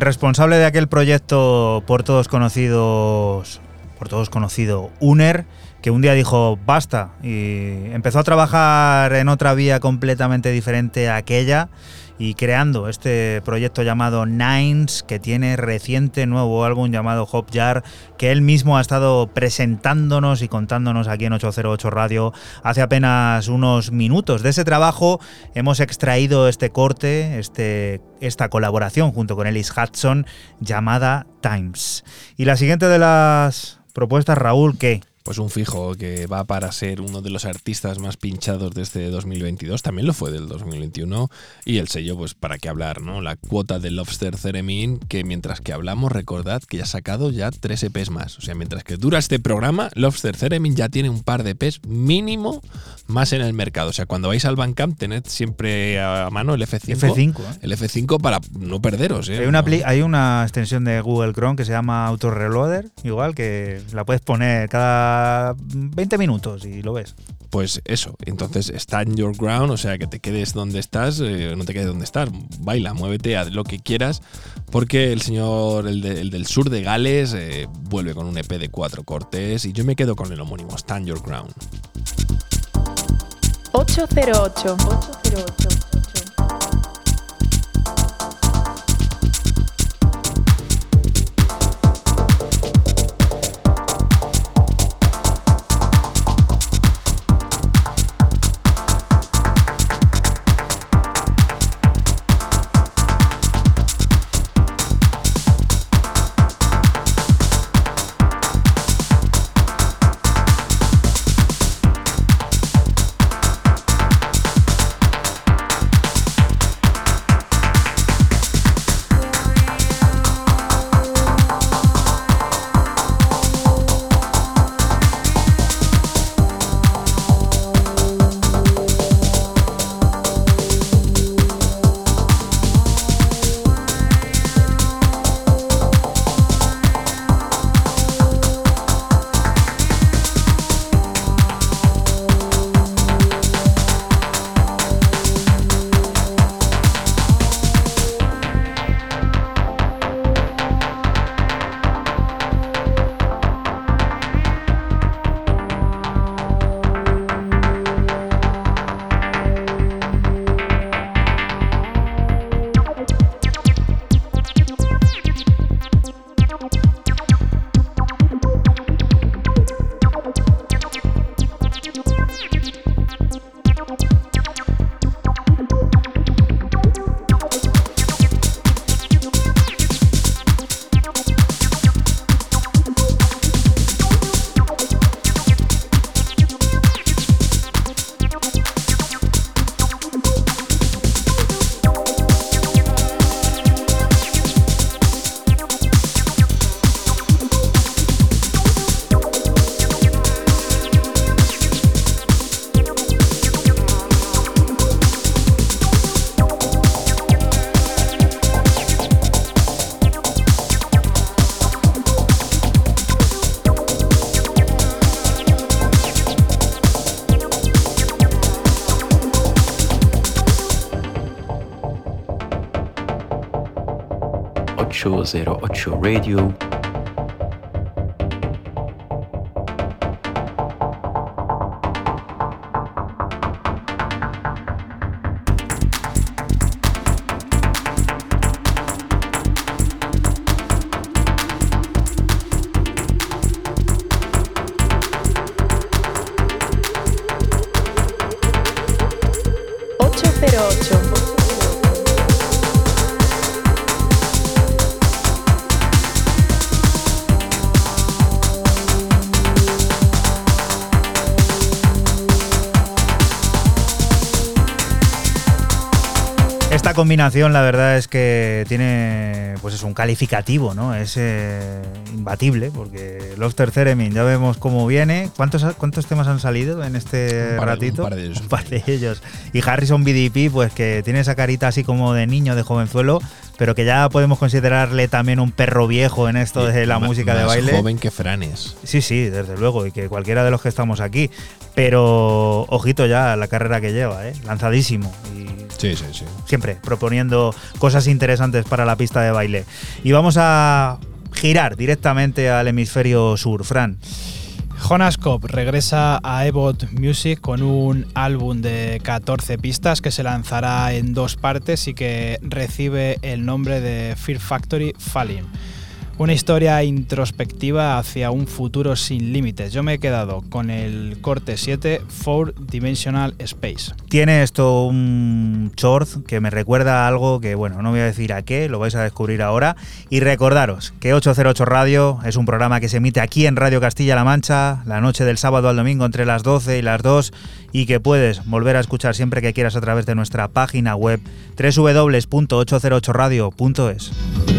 Responsable de aquel proyecto por todos conocidos, por todos conocido, Uner, que un día dijo basta y empezó a trabajar en otra vía completamente diferente a aquella y creando este proyecto llamado Nines, que tiene reciente nuevo álbum llamado Hop Jar, que él mismo ha estado presentándonos y contándonos aquí en 808 Radio hace apenas unos minutos. De ese trabajo hemos extraído este corte, este, esta colaboración junto con Ellis Hudson llamada Times. Y la siguiente de las propuestas, Raúl, ¿qué? Pues un fijo que va para ser uno de los artistas más pinchados de este 2022, también lo fue del 2021, y el sello, pues para qué hablar, ¿no? La cuota de Lobster Theremin, que mientras que hablamos, recordad que ya ha sacado ya tres EPs más. O sea, mientras que dura este programa, Lobster Theremin ya tiene un par de EPs mínimo más en el mercado. O sea, cuando vais al Bandcamp, tened siempre a mano el F5. F5, ¿eh? El F5 para no perderos, ¿eh? Hay una, hay una extensión de Google Chrome que se llama Auto Reloader, igual que la puedes poner cada 20 minutos y lo ves. Pues eso, entonces stand your ground, o sea, que te quedes donde estás, eh, no te quedes donde estás, baila, muévete, haz lo que quieras, porque el señor, el, de- el del sur de Gales, eh, vuelve con un EP de cuatro cortes y yo me quedo con el homónimo, stand your ground. 808. 808. ...808 Radio combinación, la verdad es que tiene, pues es un calificativo, ¿no? Es eh, imbatible, porque Lobster Theremin, ya vemos cómo viene. ¿Cuántos, cuántos temas han salido en este Un par ratito? un par de ellos. Un par de ellos. Y Harrison BDP, pues que tiene esa carita así como de niño, de jovenzuelo, pero que ya podemos considerarle también un perro viejo en esto de la música de más baile. joven que Franes. Sí, sí, desde luego, y que cualquiera de los que estamos aquí. Pero ojito ya a la carrera que lleva, ¿eh? lanzadísimo. Sí, sí, sí. siempre proponiendo cosas interesantes para la pista de baile. Y vamos a girar directamente al hemisferio sur, Fran. Jonas Cobb regresa a Evot Music con un álbum de 14 pistas que se lanzará en dos partes y que recibe el nombre de Fear Factory Falling. Una historia introspectiva hacia un futuro sin límites. Yo me he quedado con el corte 7 Four Dimensional Space. Tiene esto un short que me recuerda a algo que, bueno, no voy a decir a qué, lo vais a descubrir ahora. Y recordaros que 808 Radio es un programa que se emite aquí en Radio Castilla-La Mancha, la noche del sábado al domingo entre las 12 y las 2, y que puedes volver a escuchar siempre que quieras a través de nuestra página web www.808radio.es.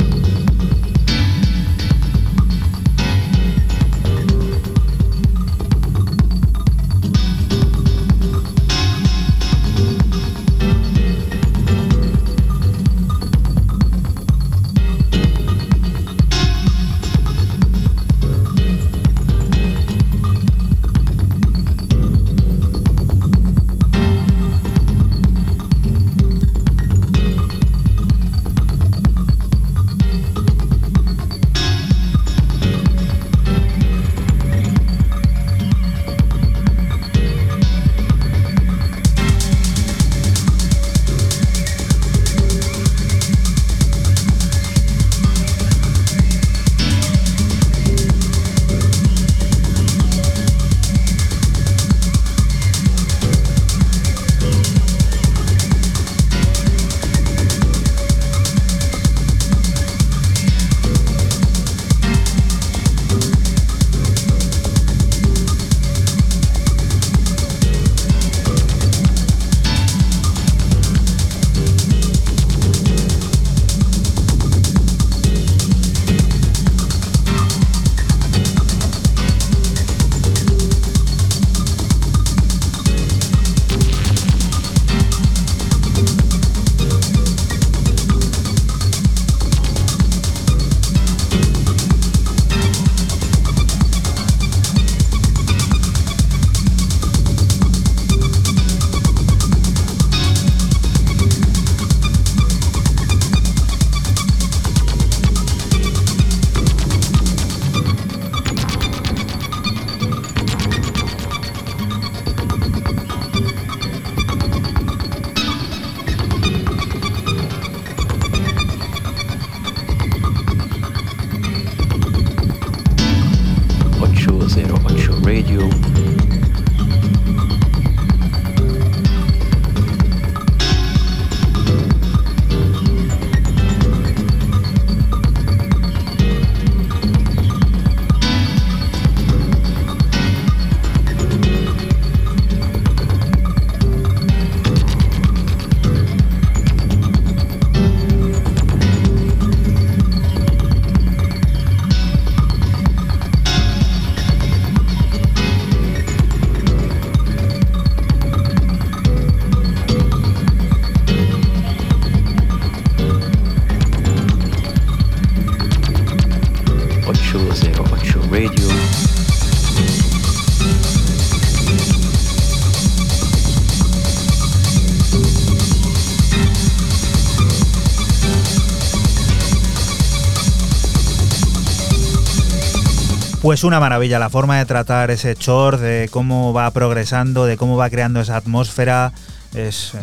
Pues una maravilla la forma de tratar ese short, de cómo va progresando, de cómo va creando esa atmósfera. Es eh,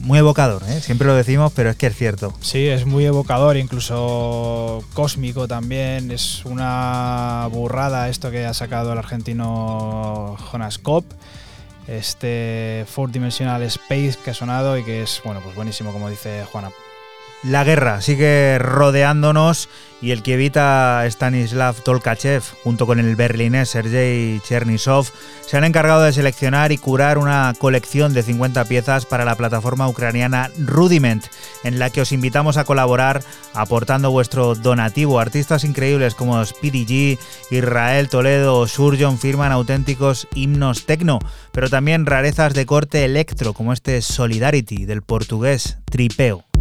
muy evocador, ¿eh? siempre lo decimos, pero es que es cierto. Sí, es muy evocador, incluso cósmico también. Es una burrada esto que ha sacado el argentino Jonas Kopp. Este Four Dimensional Space que ha sonado y que es, bueno, pues buenísimo, como dice Juana. La guerra sigue rodeándonos y el que evita Stanislav Tolkachev junto con el berlinés Sergei Chernysov se han encargado de seleccionar y curar una colección de 50 piezas para la plataforma ucraniana Rudiment, en la que os invitamos a colaborar aportando vuestro donativo. Artistas increíbles como Speedy G, Israel Toledo o Surgeon firman auténticos himnos tecno, pero también rarezas de corte electro como este Solidarity del portugués Tripeo.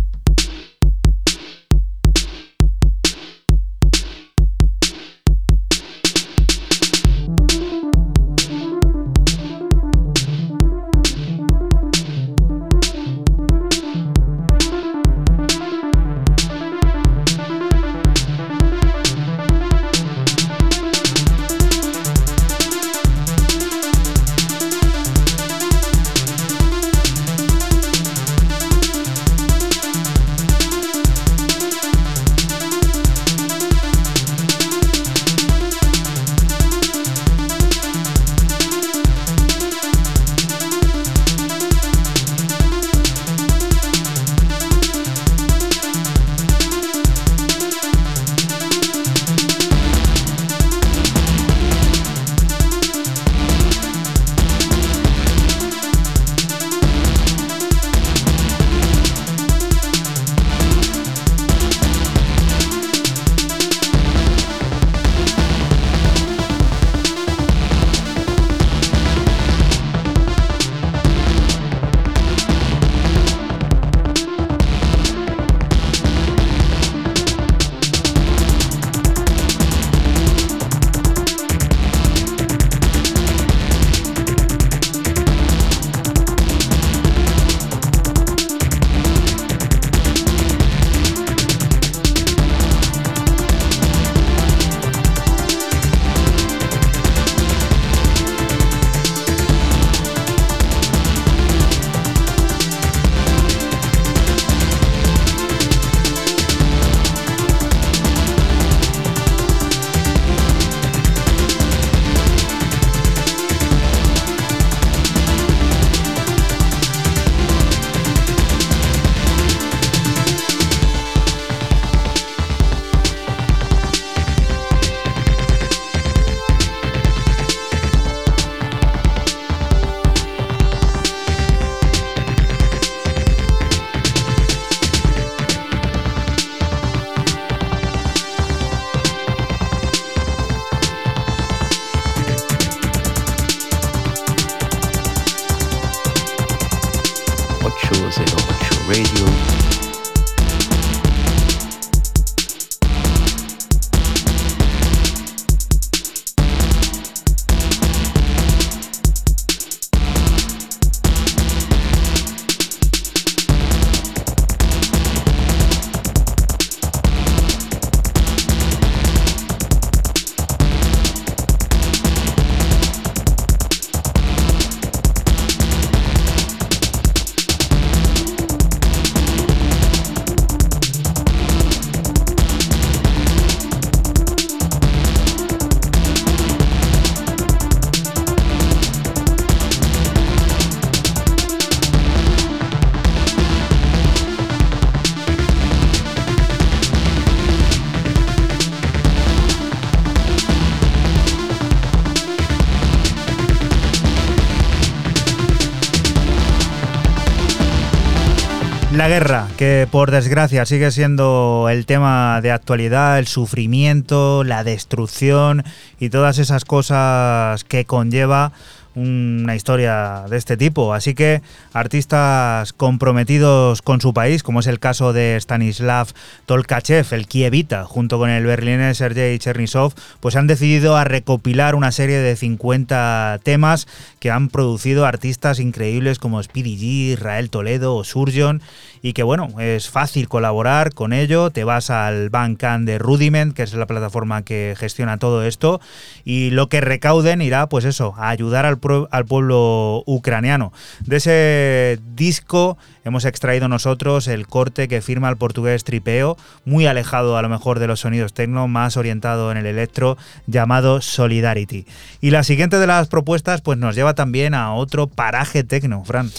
Que por desgracia sigue siendo el tema de actualidad, el sufrimiento, la destrucción y todas esas cosas que conlleva una historia de este tipo. Así que artistas comprometidos con su país, como es el caso de Stanislav Tolkachev, el Kievita, junto con el berlinés Sergei Chernisov, pues han decidido a recopilar una serie de 50 temas que han producido artistas increíbles como Speedy G, Israel Toledo o Surgeon y que bueno, es fácil colaborar con ello, te vas al Bandcamp de Rudiment, que es la plataforma que gestiona todo esto y lo que recauden irá pues eso, a ayudar al, al pueblo ucraniano. De ese disco hemos extraído nosotros el corte que firma el portugués Tripeo, muy alejado a lo mejor de los sonidos tecno, más orientado en el electro, llamado Solidarity. Y la siguiente de las propuestas pues nos lleva también a otro paraje tecno, Fran.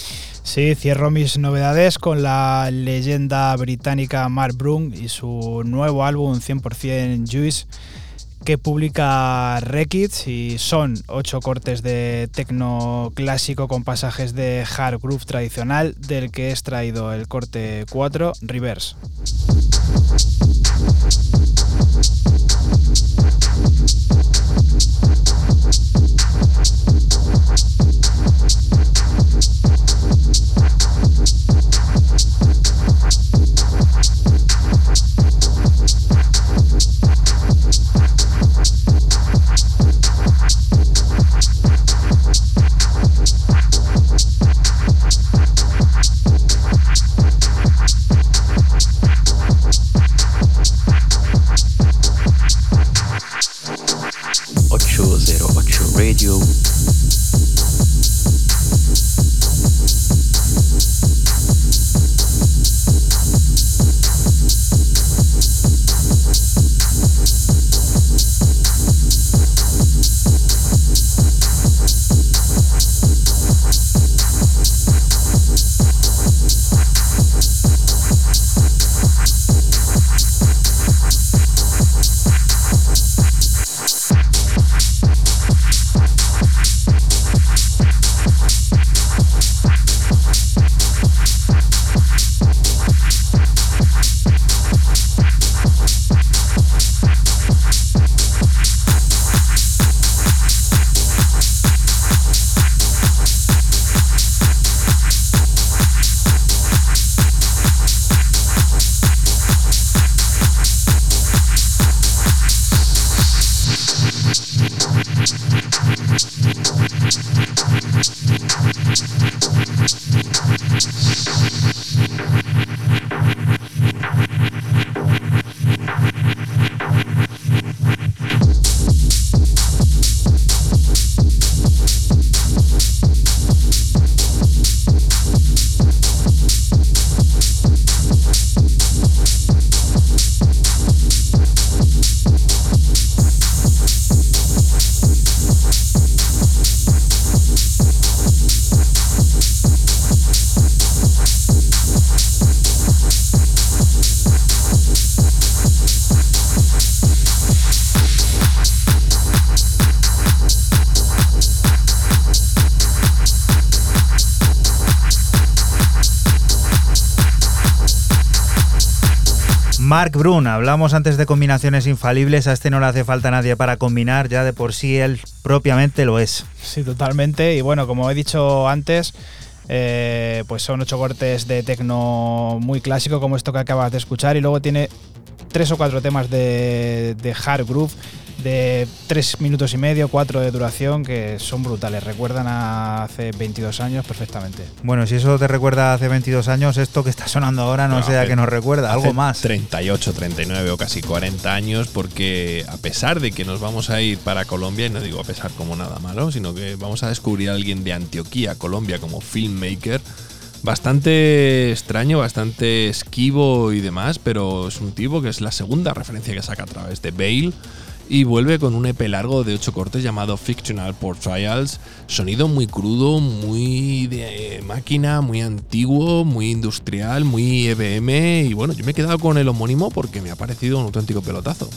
Sí, cierro mis novedades con la leyenda británica Mark Brun y su nuevo álbum 100% Juice que publica Rekids y son ocho cortes de tecno clásico con pasajes de hard groove tradicional del que he extraído el corte 4 Reverse. Hablamos antes de combinaciones infalibles, a este no le hace falta nadie para combinar, ya de por sí él propiamente lo es. Sí, totalmente. Y bueno, como he dicho antes, Eh, pues son ocho cortes de tecno muy clásico, como esto que acabas de escuchar, y luego tiene tres o cuatro temas de, de hard groove de tres minutos y medio, cuatro de duración, que son brutales. Recuerdan a hace 22 años perfectamente. Bueno, si eso te recuerda hace 22 años, esto que está sonando ahora no, No, sé a qué nos recuerda, algo Hace más. 38, 39 o casi 40 años, porque a pesar de que nos vamos a ir para Colombia, y no digo a pesar como nada malo, sino que vamos a descubrir a alguien de Antioquía, Colombia, como filmmaker, bastante extraño, bastante esquivo y demás, pero es un tipo que es la segunda referencia que saca a través de Bale. Y vuelve con un EP largo de 8 cortes llamado Fictional Portrayals. Sonido muy crudo, muy de máquina, muy antiguo, muy industrial, muy EBM. Y bueno, yo me he quedado con el homónimo porque me ha parecido un auténtico pelotazo.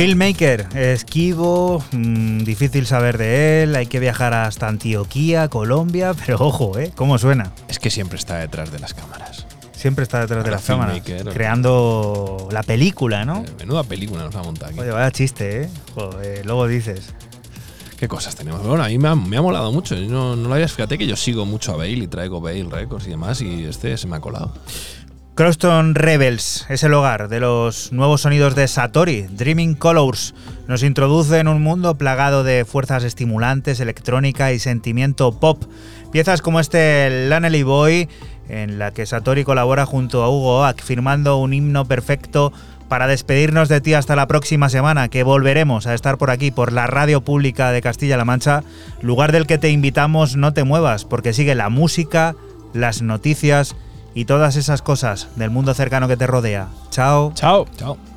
Filmmaker, esquivo, mm, difícil saber de él, hay que viajar hasta Antioquía, Colombia, *laughs* pero ojo, ¿eh? ¿Cómo suena? Es que siempre está detrás de las cámaras. Siempre está detrás de las cámaras, creando la película, ¿no? Eh, Menuda película nos va a montar aquí. Oye, vaya chiste, ¿eh? Joder, luego dices. ¿Qué cosas tenemos? Bueno, a mí me ha, me ha molado mucho. No, no lo habías. Fíjate que yo sigo mucho a Bale y traigo Bale Records y demás, y este se me ha colado. Croston Rebels es el hogar de los nuevos sonidos de Satori. Dreaming Colors nos introduce en un mundo plagado de fuerzas estimulantes, electrónica y sentimiento pop. Piezas como este Lanely Boy, en la que Satori colabora junto a Hugo Oak, firmando un himno perfecto para despedirnos de ti hasta la próxima semana, que volveremos a estar por aquí, por la radio pública de Castilla-La Mancha, lugar del que te invitamos no te muevas, porque sigue la música, las noticias y todas esas cosas del mundo cercano que te rodea. Chao. Chao. Chao.